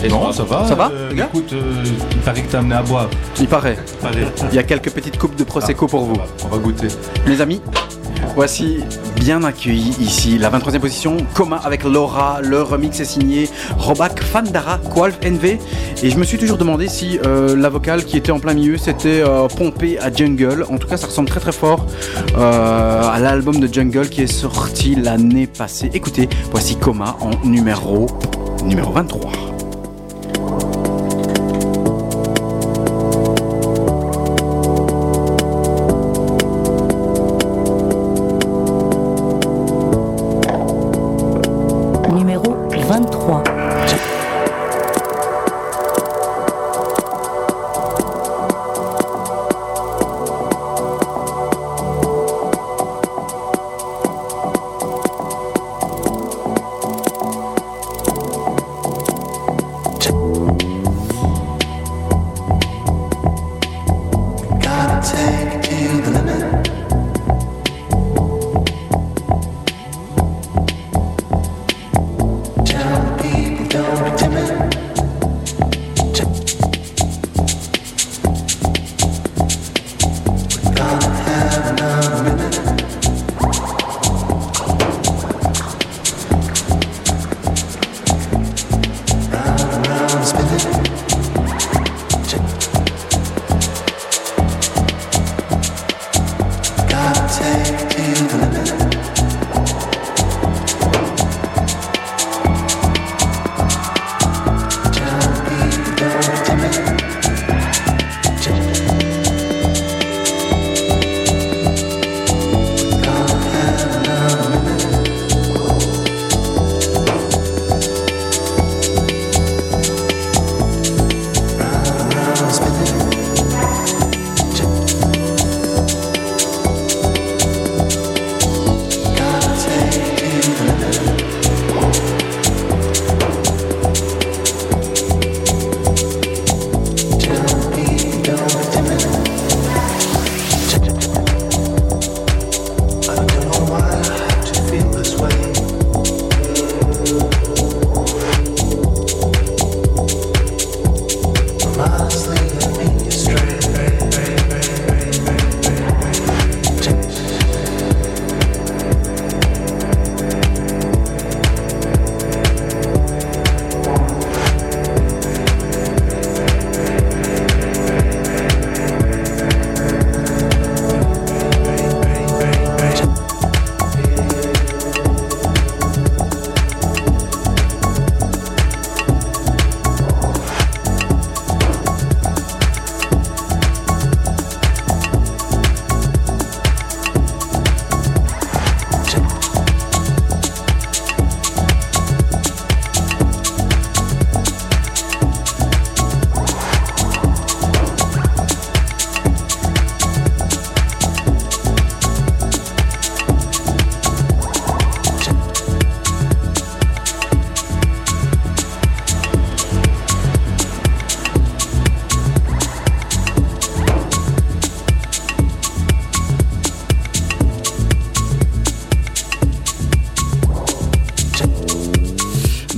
Et non, ça va. Ça va, euh, les gars Écoute, euh, il paraît que t'as amené à boire. Il paraît. Allez. Il y a quelques petites coupes de Prosecco pour vous. On va goûter. Les amis, voici bien accueilli ici la 23e position, Coma avec Laura. Le remix est signé Robac Fandara Qualf NV. Et je me suis toujours demandé si euh, la vocale qui était en plein milieu c'était euh, pompé à Jungle. En tout cas, ça ressemble très très fort à l'album de Jungle qui est sorti l'année passée. Écoutez, voici Coma en numéro, numéro 23.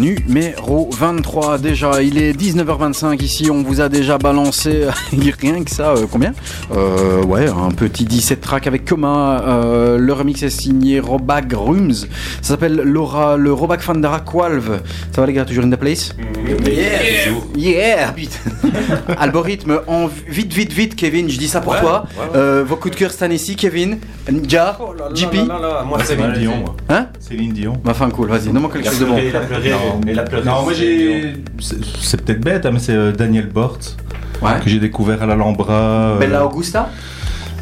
Numéro 23 déjà, il est 19h25 ici, on vous a déjà balancé <laughs> rien que ça, euh, combien? Euh, Ouais, un petit 17 track avec Coma, euh, le remix est signé Robag Rooms, ça s'appelle Laura, le Robag Fandara Qualv. Ça va les gars, toujours in the place? Yeah. Yeah. <laughs> Algorithme, en vite, vite, vite, Kevin, je dis ça pour Ouais, toi. ouais, ouais. Euh, vos coups de cœur cette année-ci, Kevin, Nja, JP. là, là, moi, Céline Dion, moi. Hein? Céline Dion. Bah, enfin, cool, vas-y, donne-moi quelque chose de bon. il a pleuré, il a pleuré. Non, moi j'ai. C'est peut-être bête, hein, mais c'est euh, Daniel Bort Ouais. que j'ai découvert à l'Alhambra. euh, Bella Augusta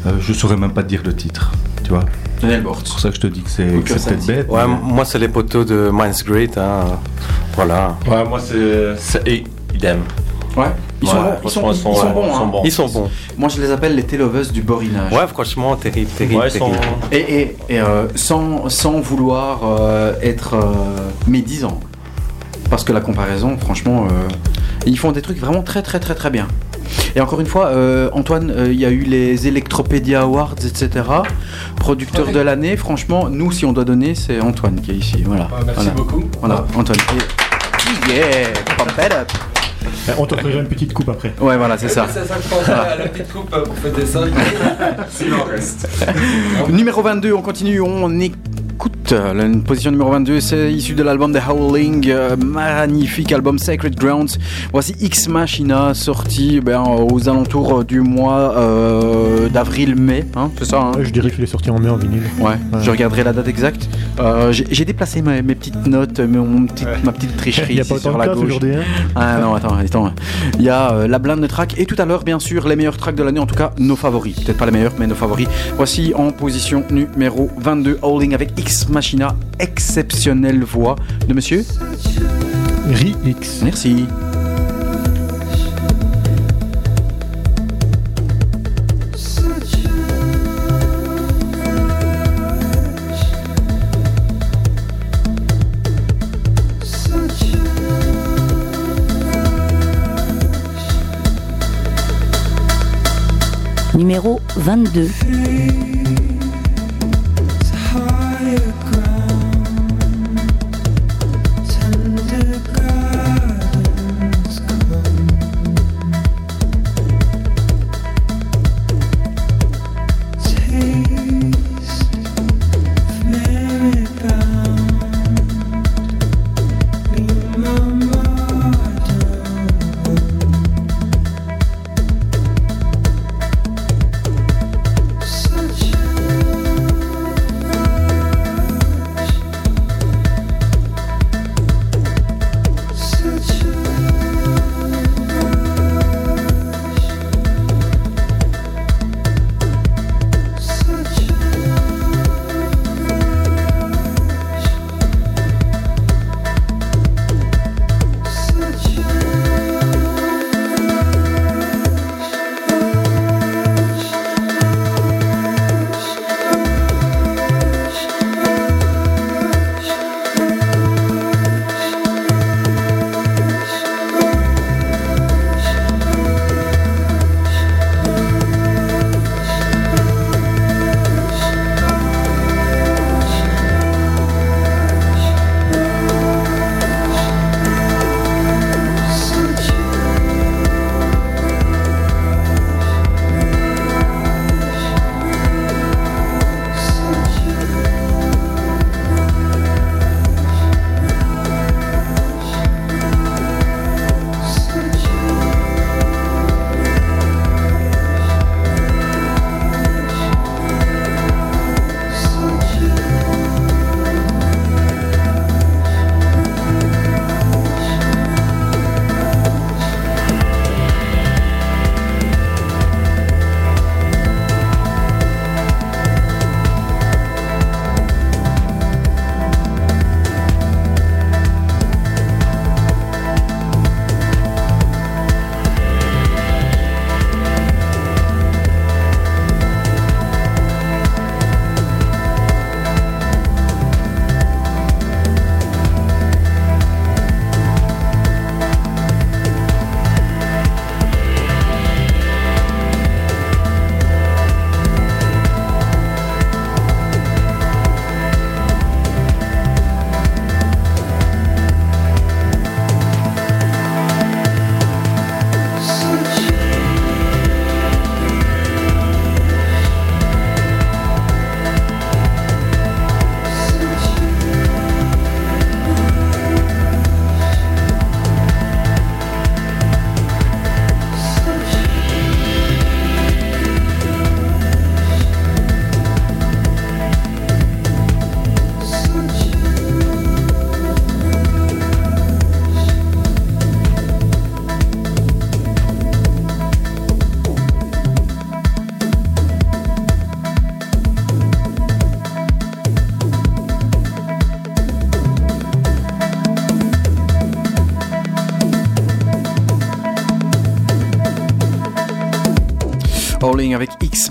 euh, je saurais même pas te dire le titre, tu vois. Daniel Bort. C'est pour ça que je te dis que c'est peut-être bête. Ouais, mais- moi c'est les poteaux de Minds Great. Hein. Voilà. Ouais, moi, c'est. Idem. Ouais, ils sont bons, ils sont, sont bons, hein. Ils sont bons. Moi, je les appelle les téloveuses du borinage. Ouais, franchement, terrible, terrible. Et, et, et, euh, sans, sans vouloir euh, être euh, médisant. Parce que la comparaison, franchement, euh, ils font des trucs vraiment très très très très bien. Et encore une fois, euh, Antoine, euh, il y a eu les Electropedia Awards, etc. Producteur de l'année, franchement, nous, si on doit donner, c'est Antoine qui est ici. Voilà. Ah, merci Voilà. beaucoup. Voilà, Antoine. Yeah, pump it up. On t'offrira une petite coupe après. Ouais, voilà, c'est ça. C'est ça que je pensais à la petite coupe euh, pour fêter ça. <laughs> S'il en reste. Numéro 22, on continue, on écoute. La position numéro 22, c'est issu de l'album The Howling, euh, magnifique album Sacred Grounds. Voici X Machina, sorti ben, aux alentours du mois euh, d'avril-mai, hein, c'est ça hein je dirais qu'il est sorti en mai en vinyle. Ouais, je regarderai la date exacte. Euh, J'ai déplacé ma- mes petites notes, mon, petit- ma petite tricherie <laughs> Il y a ici pas sur la gauche. aujourd'hui. Hein Ah non, attends, attends. Il y a euh, la blinde de tracks et tout à l'heure, bien sûr, les meilleurs tracks de l'année, en tout cas nos favoris. Peut-être pas les meilleurs, mais nos favoris. Voici en position numéro 22, Howling avec X Machina, exceptionnelle voix de monsieur. Ri-X. Merci. Numéro 22.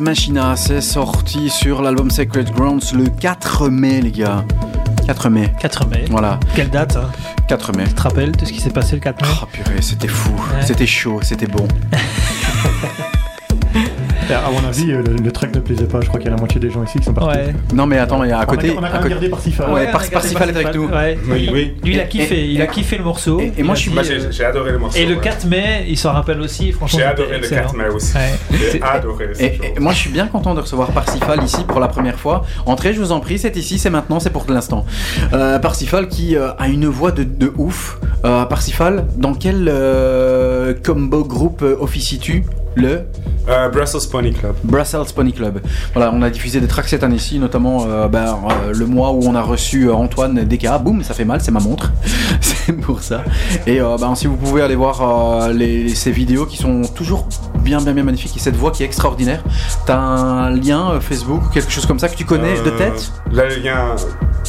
Machina, c'est sorti sur l'album Sacred Grounds le 4 mai, les gars. 4 mai. 4 mai. Voilà. Quelle date hein 4 mai. Tu te rappelles de ce qui s'est passé le 4 mai? Oh purée, c'était fou. Ouais. C'était chaud, c'était bon. <laughs> À mon avis, euh, le, le track ne plaisait pas. Je crois qu'il y a la moitié des gens ici qui sont partis. Ouais. Non mais attends, il y a à On a- côté. on a quand à même gardé Parsifal. Ouais, Ouais, on Parsifal est avec nous. Ouais. Oui, oui. Lui, il a kiffé, et- il a kiffé le morceau. et- moi, je suis- dit, Moi, j'ai euh, j'ai adoré le morceau. Et le ouais. 4 mai, il s'en rappelle aussi, franchement. J'ai adoré le excellent. 4 mai aussi. Ouais. J'ai adoré moi je suis bien content de recevoir Parsifal ici pour la première fois. Entrez, je vous en prie, c'est ici, c'est maintenant, c'est pour l'instant. Euh, Parsifal qui euh, a une voix de, de ouf. Euh, Parsifal, dans quel euh, combo groupe euh, officie-tu le Euh, Brussels Pony Club. Brussels Pony Club. Voilà, on a diffusé des tracks cette année-ci, notamment euh, ben, euh, le mois où on a reçu Antoine DK. Boum, ça fait mal, c'est ma montre. <laughs> c'est pour ça. Et ben, si vous pouvez aller voir les, ces vidéos qui sont toujours bien, bien, bien magnifiques et cette voix qui est extraordinaire. T'as un lien Facebook ou quelque chose comme ça que tu connais de tête? Là, le lien,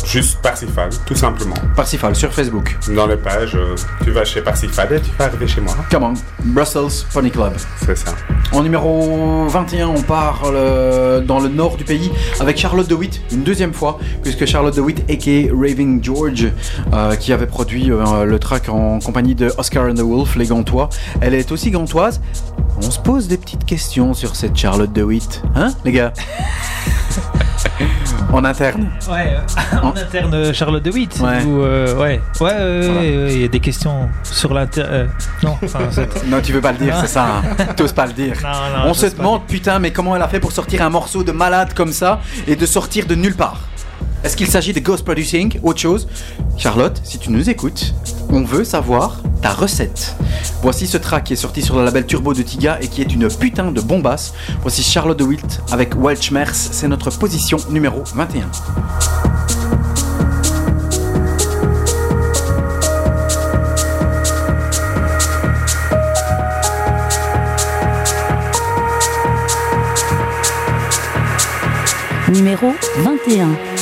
juste Parsifal, tout simplement. Parsifal sur Facebook. Dans les pages, tu vas chez Parsifal et tu vas arriver chez moi. Come on, Brussels Pony Club. C'est ça. En numéro 21, on part euh, dans le nord du pays avec Charlotte DeWitt, une deuxième fois, puisque Charlotte DeWitt, a.k.a. Raving George, euh, qui avait produit euh, le track en compagnie de Oscar and the Wolf, les Gantois, elle est aussi gantoise. On se pose des petites questions sur cette Charlotte DeWitt, hein, les gars? <laughs> En interne. Ouais, euh, <laughs> en interne euh, Charlotte DeWitt. Ouais. Ou, euh, ouais, ouais, il y a des questions sur l'inter. euh, non, <laughs> Non, tu veux pas le dire, c'est ça. Hein. T'oses pas le dire. Non, non, On se demande, putain, mais comment elle a fait pour sortir un morceau de malade comme ça et de sortir de nulle part? Est-ce qu'il s'agit de Ghost Producing Autre chose? Charlotte, si tu nous écoutes, on veut savoir ta recette. Voici ce track qui est sorti sur le label Turbo de Tiga et qui est une putain de bombasse. Voici Charlotte de Wilt avec Welchmers. C'est notre position numéro 21. Numéro 21.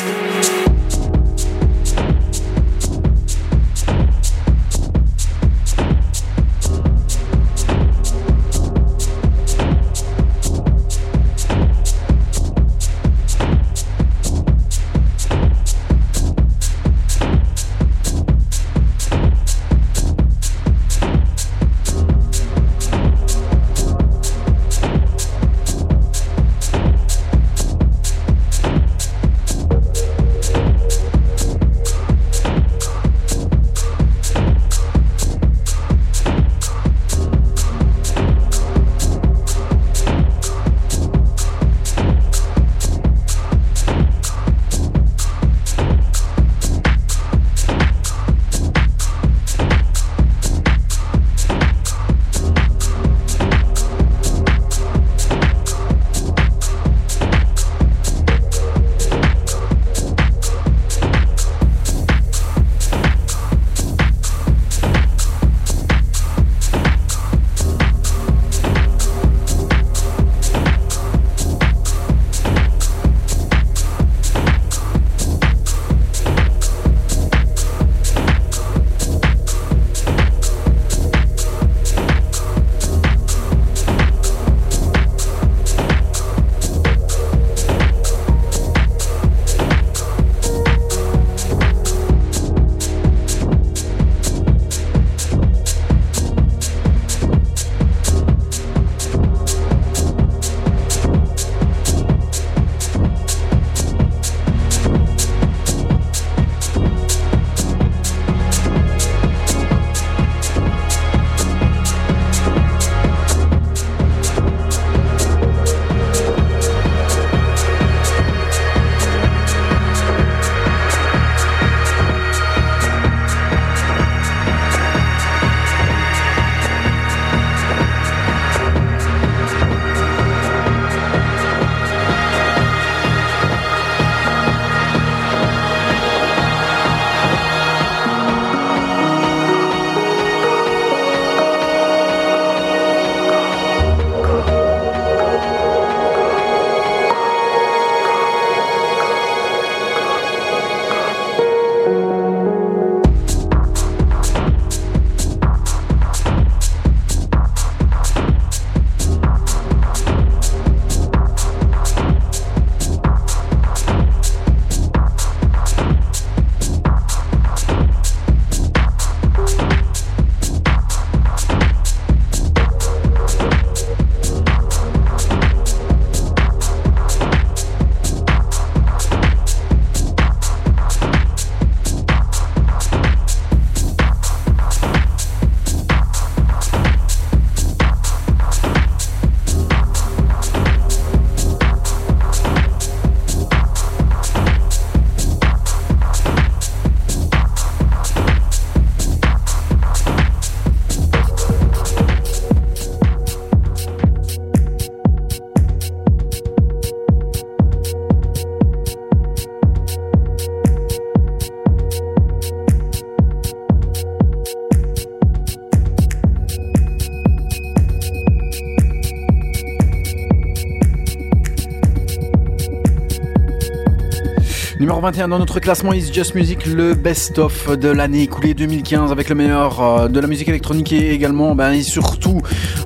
Numéro 21 dans notre classement Is Just Music, le best-of de l'année écoulée 2015 avec le meilleur euh, de la musique électronique et également ben, et surtout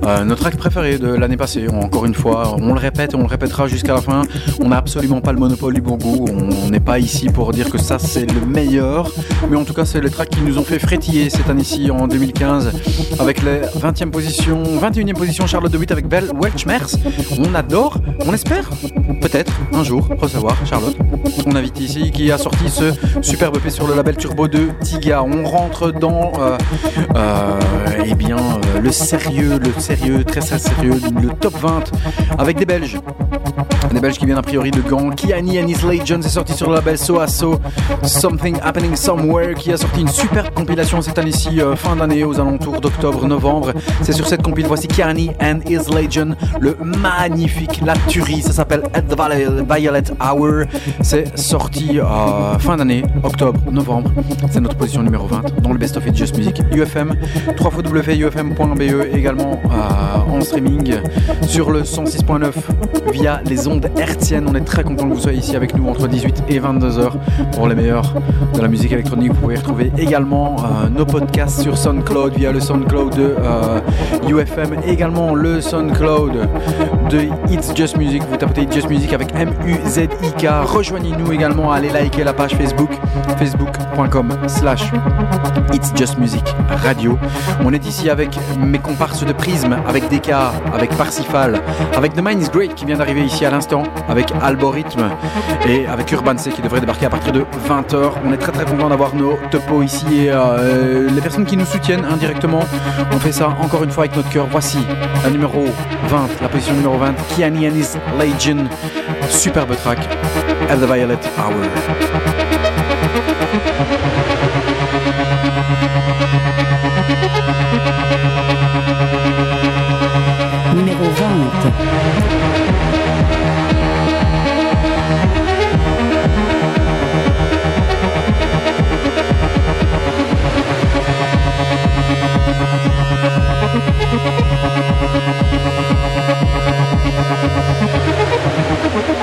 euh, notre track préféré de l'année passée. Encore une fois, on le répète et on le répétera jusqu'à la fin. On n'a absolument pas le monopole du bon goût. On n'est pas ici pour dire que ça c'est le meilleur. Mais en tout cas, c'est les tracks qui nous ont fait frétiller cette année-ci en 2015 avec les 20e position, 21e position Charlotte de Witt avec Belle Welchmers. On adore, on espère peut-être un jour recevoir Charlotte, mon invité ici, qui a sorti ce superbe EP sur le label Turbo de Tiga. On rentre dans euh, euh, eh bien, euh, le sérieux, le sérieux, très très sérieux, le top 20 avec des Belges. Des Belges qui viennent a priori de Gand. Kiani and His Legends est sorti sur le label So So. Something Happening Somewhere qui a sorti une superbe compilation cette année-ci, euh, fin d'année, aux alentours d'octobre-novembre. C'est sur cette compile, voici Kiani and His Legend, le magnifique, la tuerie. Ça s'appelle At the Violet- Hour. C'est sorti euh, fin d'année, octobre-novembre. C'est notre position numéro 20 dans le Best of It Just Music UFM. 3 ufm.be E, également euh, en streaming sur le 106.9 via les ondes hertziennes. On est très content que vous soyez ici avec nous entre 18 et 22 heures pour les meilleurs de la musique électronique. Vous pouvez retrouver également euh, nos podcasts sur SoundCloud via le SoundCloud de euh, UFM, également le SoundCloud de It's Just Music. Vous tapez It's Just Music avec M-U-Z-I-K. Rejoignez-nous également, allez liker la page Facebook, facebook.com slash It's Just Music Radio. On est ici avec mes comparses de Prisme, avec DK, avec Parsifal, avec The Mind is Great qui vient d'arriver ici à avec Algorithme et avec Urban C qui devrait débarquer à partir de 20h. On est très très content d'avoir nos topos ici et euh, les personnes qui nous soutiennent indirectement. On fait ça encore une fois avec notre cœur. Voici la numéro 20, la position numéro 20, Kiani and His Legion. Superbe track, At the Violet Hour. Numéro 20. ハハハハ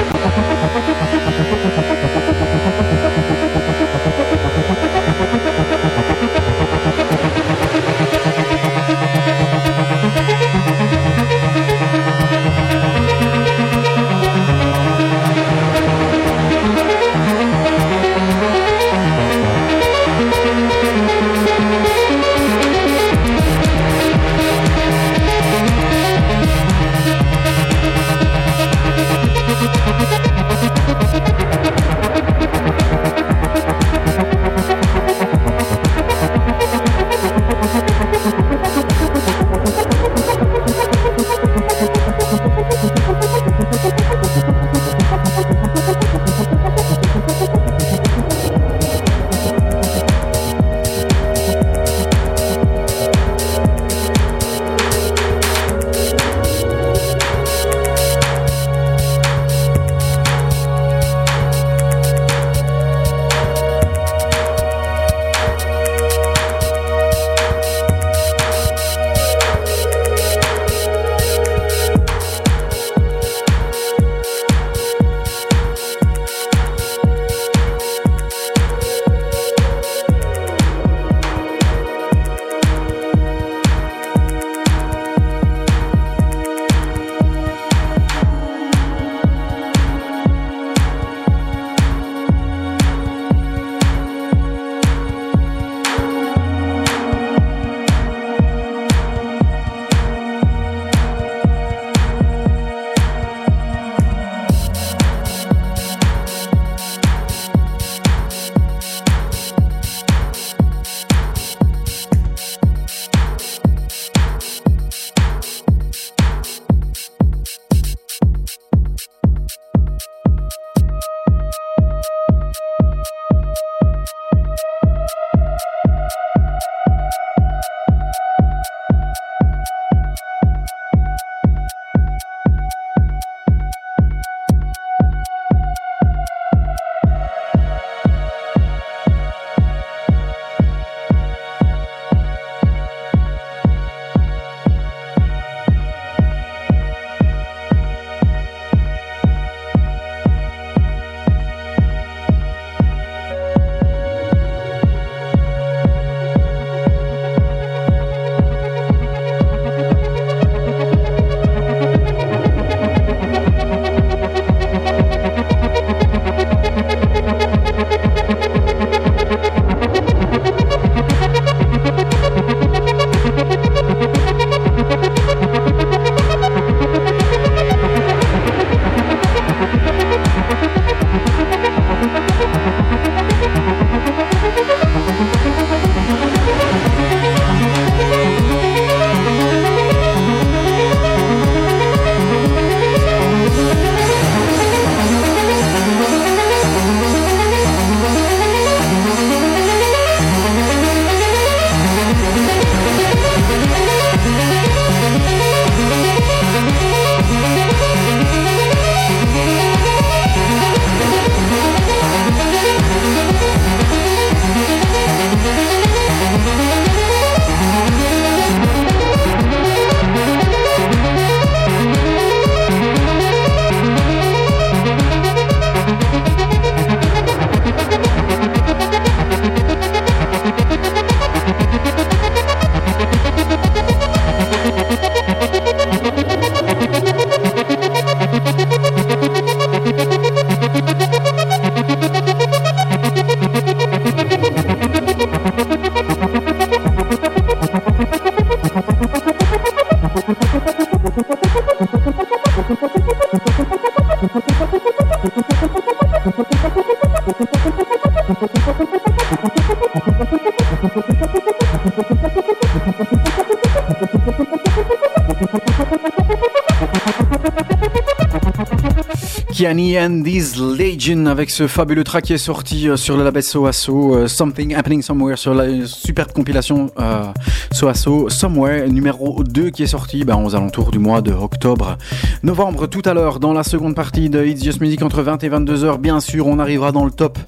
And These Legion avec ce fabuleux track qui est sorti euh, sur le label Soaso, euh, Something Happening Somewhere sur la superbe compilation euh, Soaso Somewhere numéro 2 qui est sorti ben, aux alentours du mois de octobre. Novembre tout à l'heure dans la seconde partie de It's Just Music entre 20 et 22 heures bien sûr on arrivera dans le top.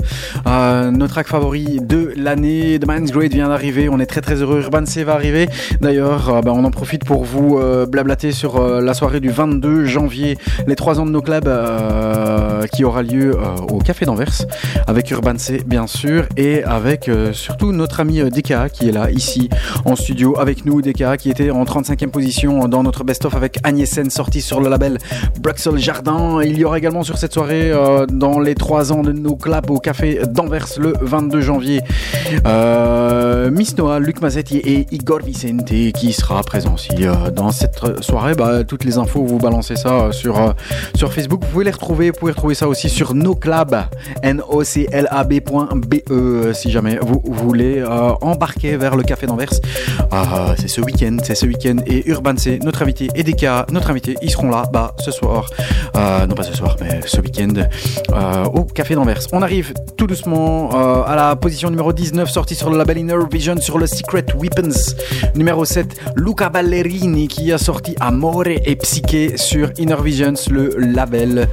Euh, nos tracks favoris de l'année, The Man's Great vient d'arriver, on est très très heureux, Urban C va arriver. D'ailleurs euh, ben, on en profite pour vous euh, blablater sur euh, la soirée du 22 janvier, les 3 ans de nos clubs qui aura lieu euh, au Café d'Anvers avec Urban C bien sûr et avec euh, surtout notre ami euh, DKA qui est là ici en studio avec nous. DKA qui était en 35e position dans notre best-of avec Agnesen sorti sur le label Bruxelles Jardin. Il y aura également sur cette soirée euh, dans les 3 ans de nos clubs au Café d'Anvers le 22 janvier euh, Miss Noah, Luc Mazzetti et Igor Vicente qui sera présent aussi euh, dans cette soirée. Bah, toutes les infos vous balancez ça euh, sur, euh, sur Facebook. Vous pouvez les retrouver ça aussi sur noclab noclab.be si jamais vous voulez euh, embarquer vers le café d'Anvers. Ah, c'est ce week-end c'est ce week-end et Urban C notre invité et DK notre invité ils seront là bah ce soir. Euh, non pas ce soir mais ce week-end euh, au café d'Anvers. On arrive tout doucement à la position numéro 19 sortie sur le label Inner Vision sur le Secret Weapons. Numéro 7 Luca Ballerini qui a sorti Amore et Psyche sur Inner Visions le label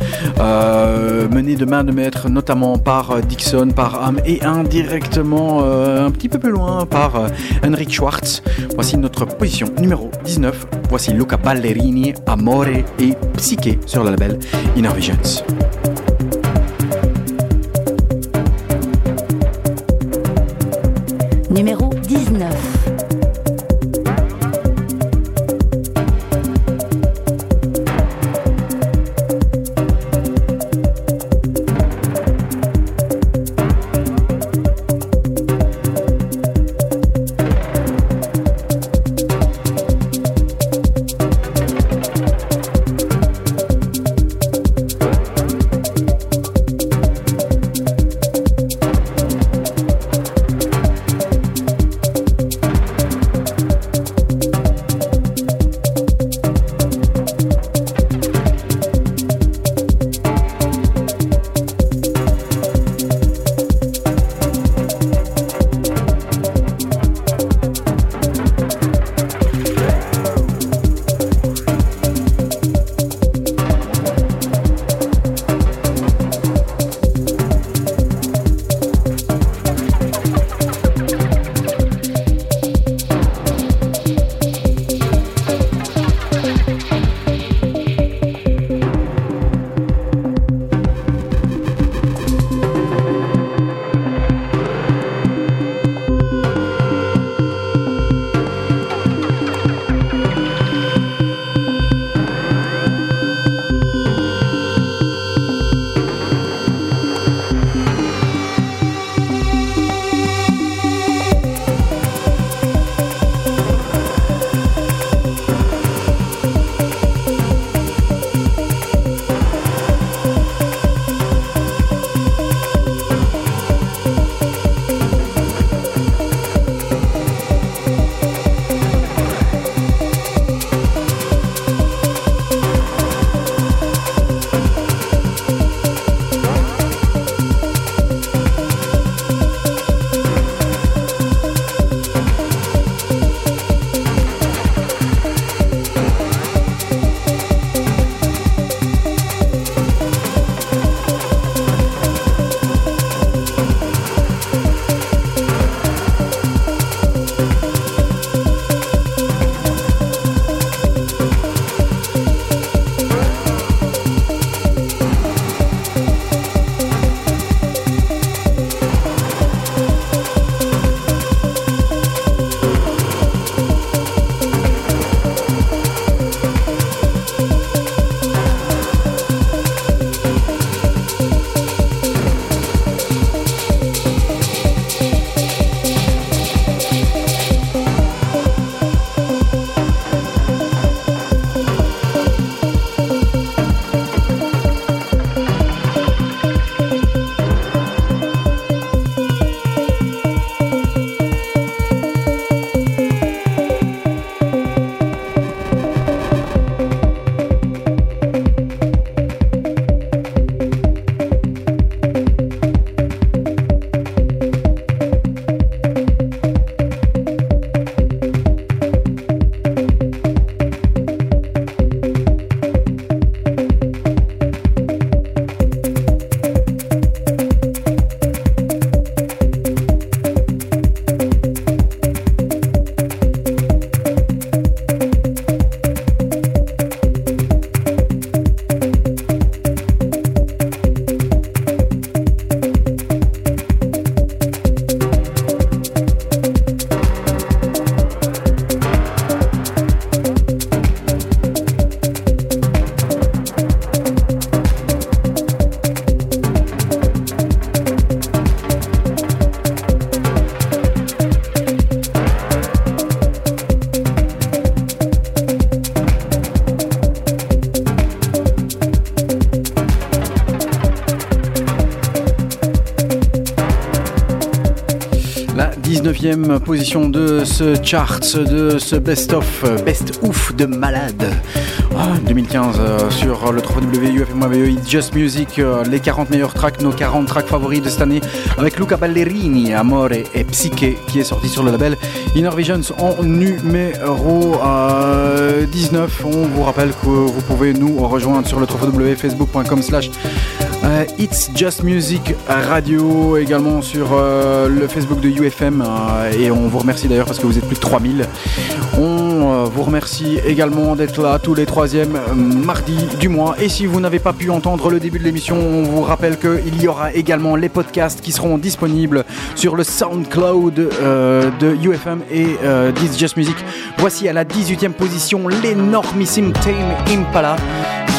mené de main de maître notamment par euh, Dixon par Am et indirectement euh, un petit peu plus loin par euh, Henrik Schwartz. Voici notre position numéro 19 voici Luca Ballerini Amore et Psyche sur le label Inner Visions 19e position de ce chart, de ce best-of, euh, best-ouf de malade. Ah, 2015 euh, sur le www.ufm.be Just Music, euh, les 40 meilleurs tracks, nos 40 tracks favoris de cette année, avec Luca Ballerini, Amore et Psyche, qui est sorti sur le label Inner Visions en numéro euh, 19. On vous rappelle que vous pouvez nous rejoindre sur le www.facebook.com slash euh, It's Just Music Radio, également sur euh, le Facebook de UFM, euh, et on vous remercie d'ailleurs parce que vous êtes plus de 3000. On euh, vous remercie également d'être là tous les troisièmes euh, mardis du mois. Et si vous n'avez pas pu entendre le début de l'émission, on vous rappelle qu'il y aura également les podcasts qui seront disponibles sur le SoundCloud euh, de UFM et euh, This Just Music. Voici à la 18e position l'énormissime Tame Impala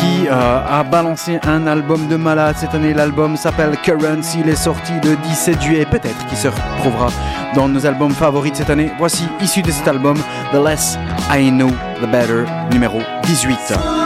qui euh, a balancé un album de malade cette année. L'album s'appelle Currents. Il est sorti le 17 juillet. Peut-être qu'il se retrouvera dans nos albums favoris de cette année. Voici, issu de cet album, The Less I Know, The Better, numéro 18.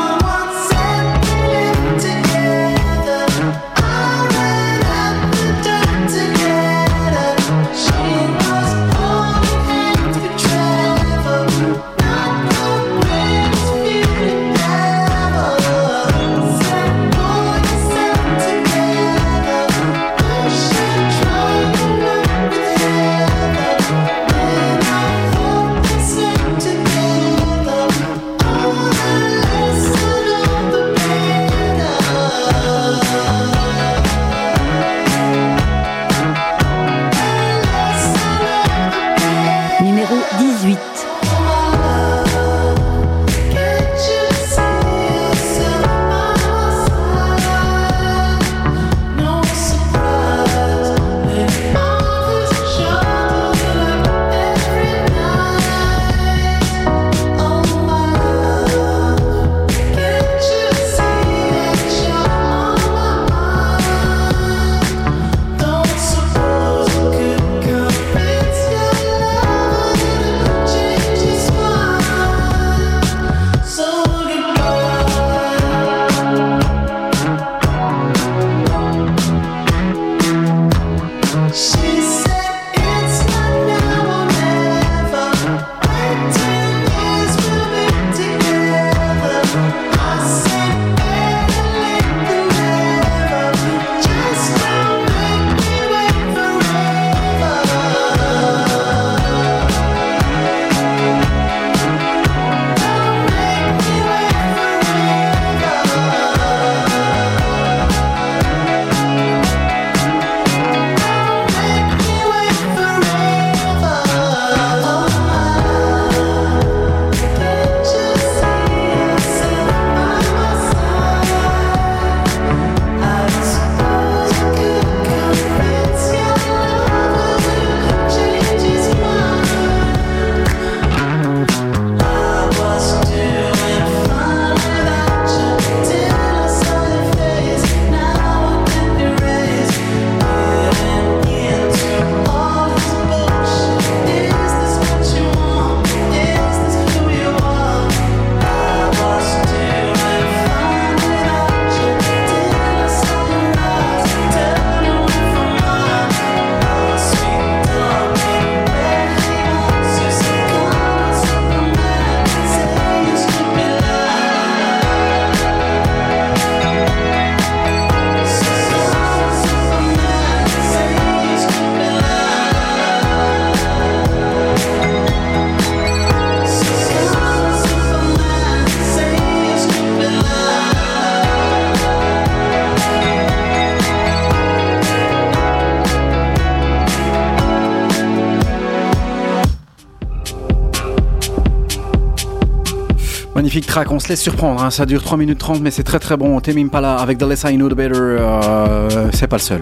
On se laisse surprendre, hein. ça dure 3 minutes 30 mais c'est très très bon. Tame Impala avec The Less I Know The Better, euh, c'est pas le seul.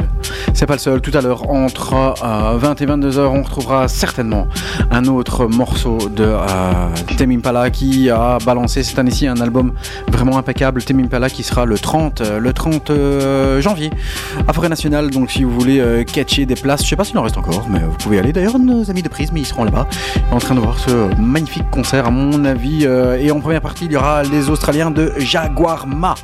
C'est pas le seul. Tout à l'heure, entre euh, 20 et 22 heures, on retrouvera certainement un autre morceau de euh, Tame Impala qui a balancé cette année-ci un album vraiment impeccable. Tame Impala qui sera le 30, euh, le 30 euh, janvier à Forêt Nationale. Donc si vous voulez euh, catcher des places, je sais pas s'il en reste encore, mais vous pouvez aller. D'ailleurs, nos amis de Prisme, ils seront là-bas en train de voir ce magnifique concert, à mon avis. et en première partie, il y aura les Australiens de Jaguar Ma.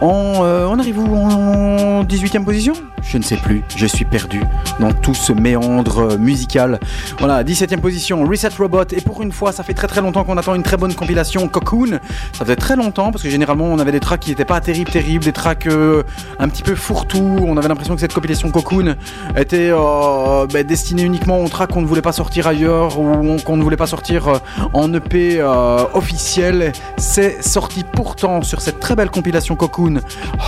On arrive où? En 18e position? Je ne sais plus, je suis perdu dans tout ce méandre euh, musical. Voilà, 17e position, Reset Robot. Et pour une fois, ça fait très très longtemps qu'on attend une très bonne compilation Cocoon. Ça faisait très longtemps parce que généralement on avait des tracks qui n'étaient pas terribles, terribles, des tracks euh, un petit peu fourre-tout. On avait l'impression que cette compilation Cocoon était euh, ben, destinée uniquement aux tracks qu'on ne voulait pas sortir ailleurs ou on- qu'on ne voulait pas sortir en EP officiel. C'est sorti pourtant sur cette très belle compilation Cocoon.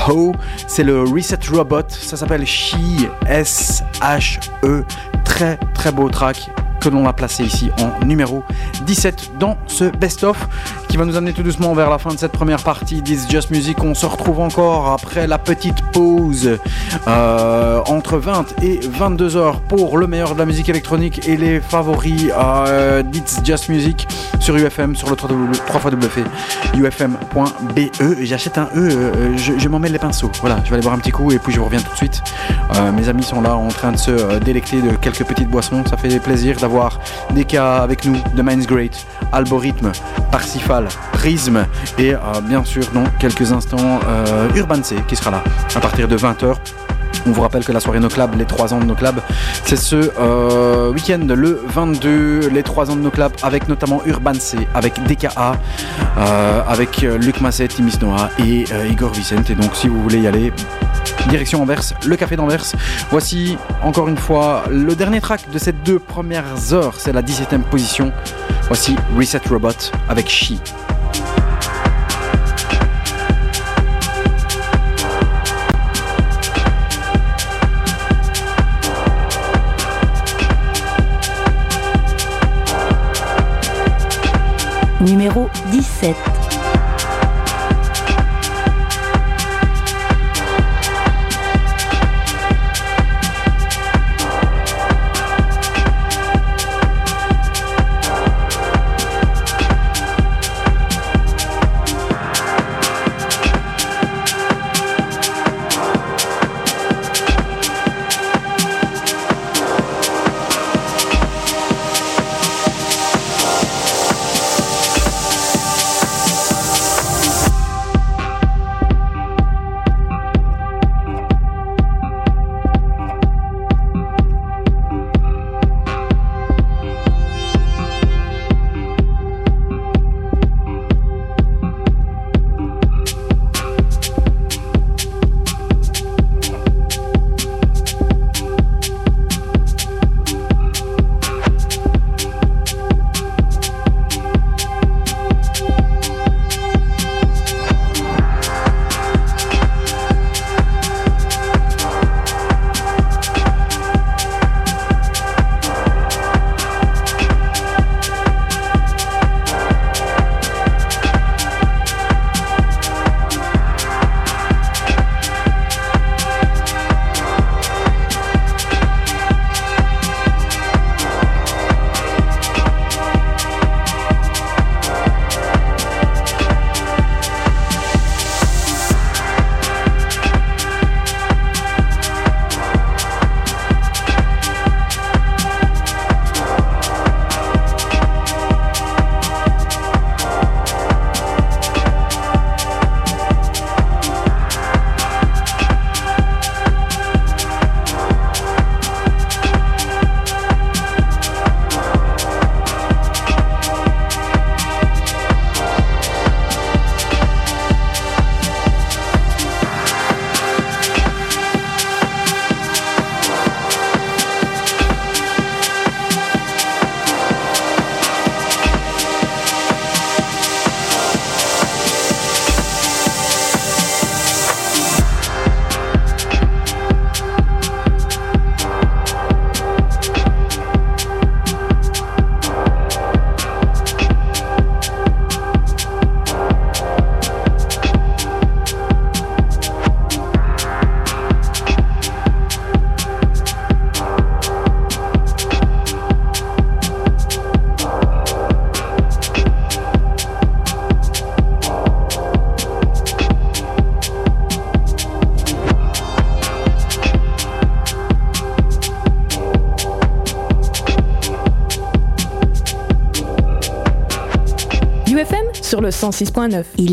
Ho, c'est le Reset Robot. Ça s'appelle She S H E. Très très beau track que l'on a placé ici en numéro 17 dans ce best-of qui va nous amener tout doucement vers la fin de cette première partie d'Is Just Music. On se retrouve encore après la petite pause euh, entre 20 et 22 heures pour le meilleur de la musique électronique et les favoris euh, d'It's Just Music sur UFM, sur le 3 ufm.be. J'achète un E, euh, je, je m'en les pinceaux. Voilà, je vais aller boire un petit coup et puis je reviens tout de suite. Euh, mes amis sont là en train de se délecter de quelques petites boissons. Ça fait plaisir d'avoir des cas avec nous de Minds Great, Algorithme, Parsifal, Prism et euh, bien sûr dans quelques instants euh, Urban C qui sera là à partir de 20h. On vous rappelle que la soirée No Club, les 3 ans de No Club, c'est ce euh, week-end le 22, les 3 ans de No Club, avec notamment Urban C, avec DKA, avec Luc Masset, Timis Noah et Igor Vicente. Et donc si vous voulez y aller, direction Anvers, le café d'Anvers. Voici encore une fois le dernier track de ces deux premières heures, c'est la 17ème position. Voici Reset Robot avec She. Numéro 17. Sur le 106.9. Il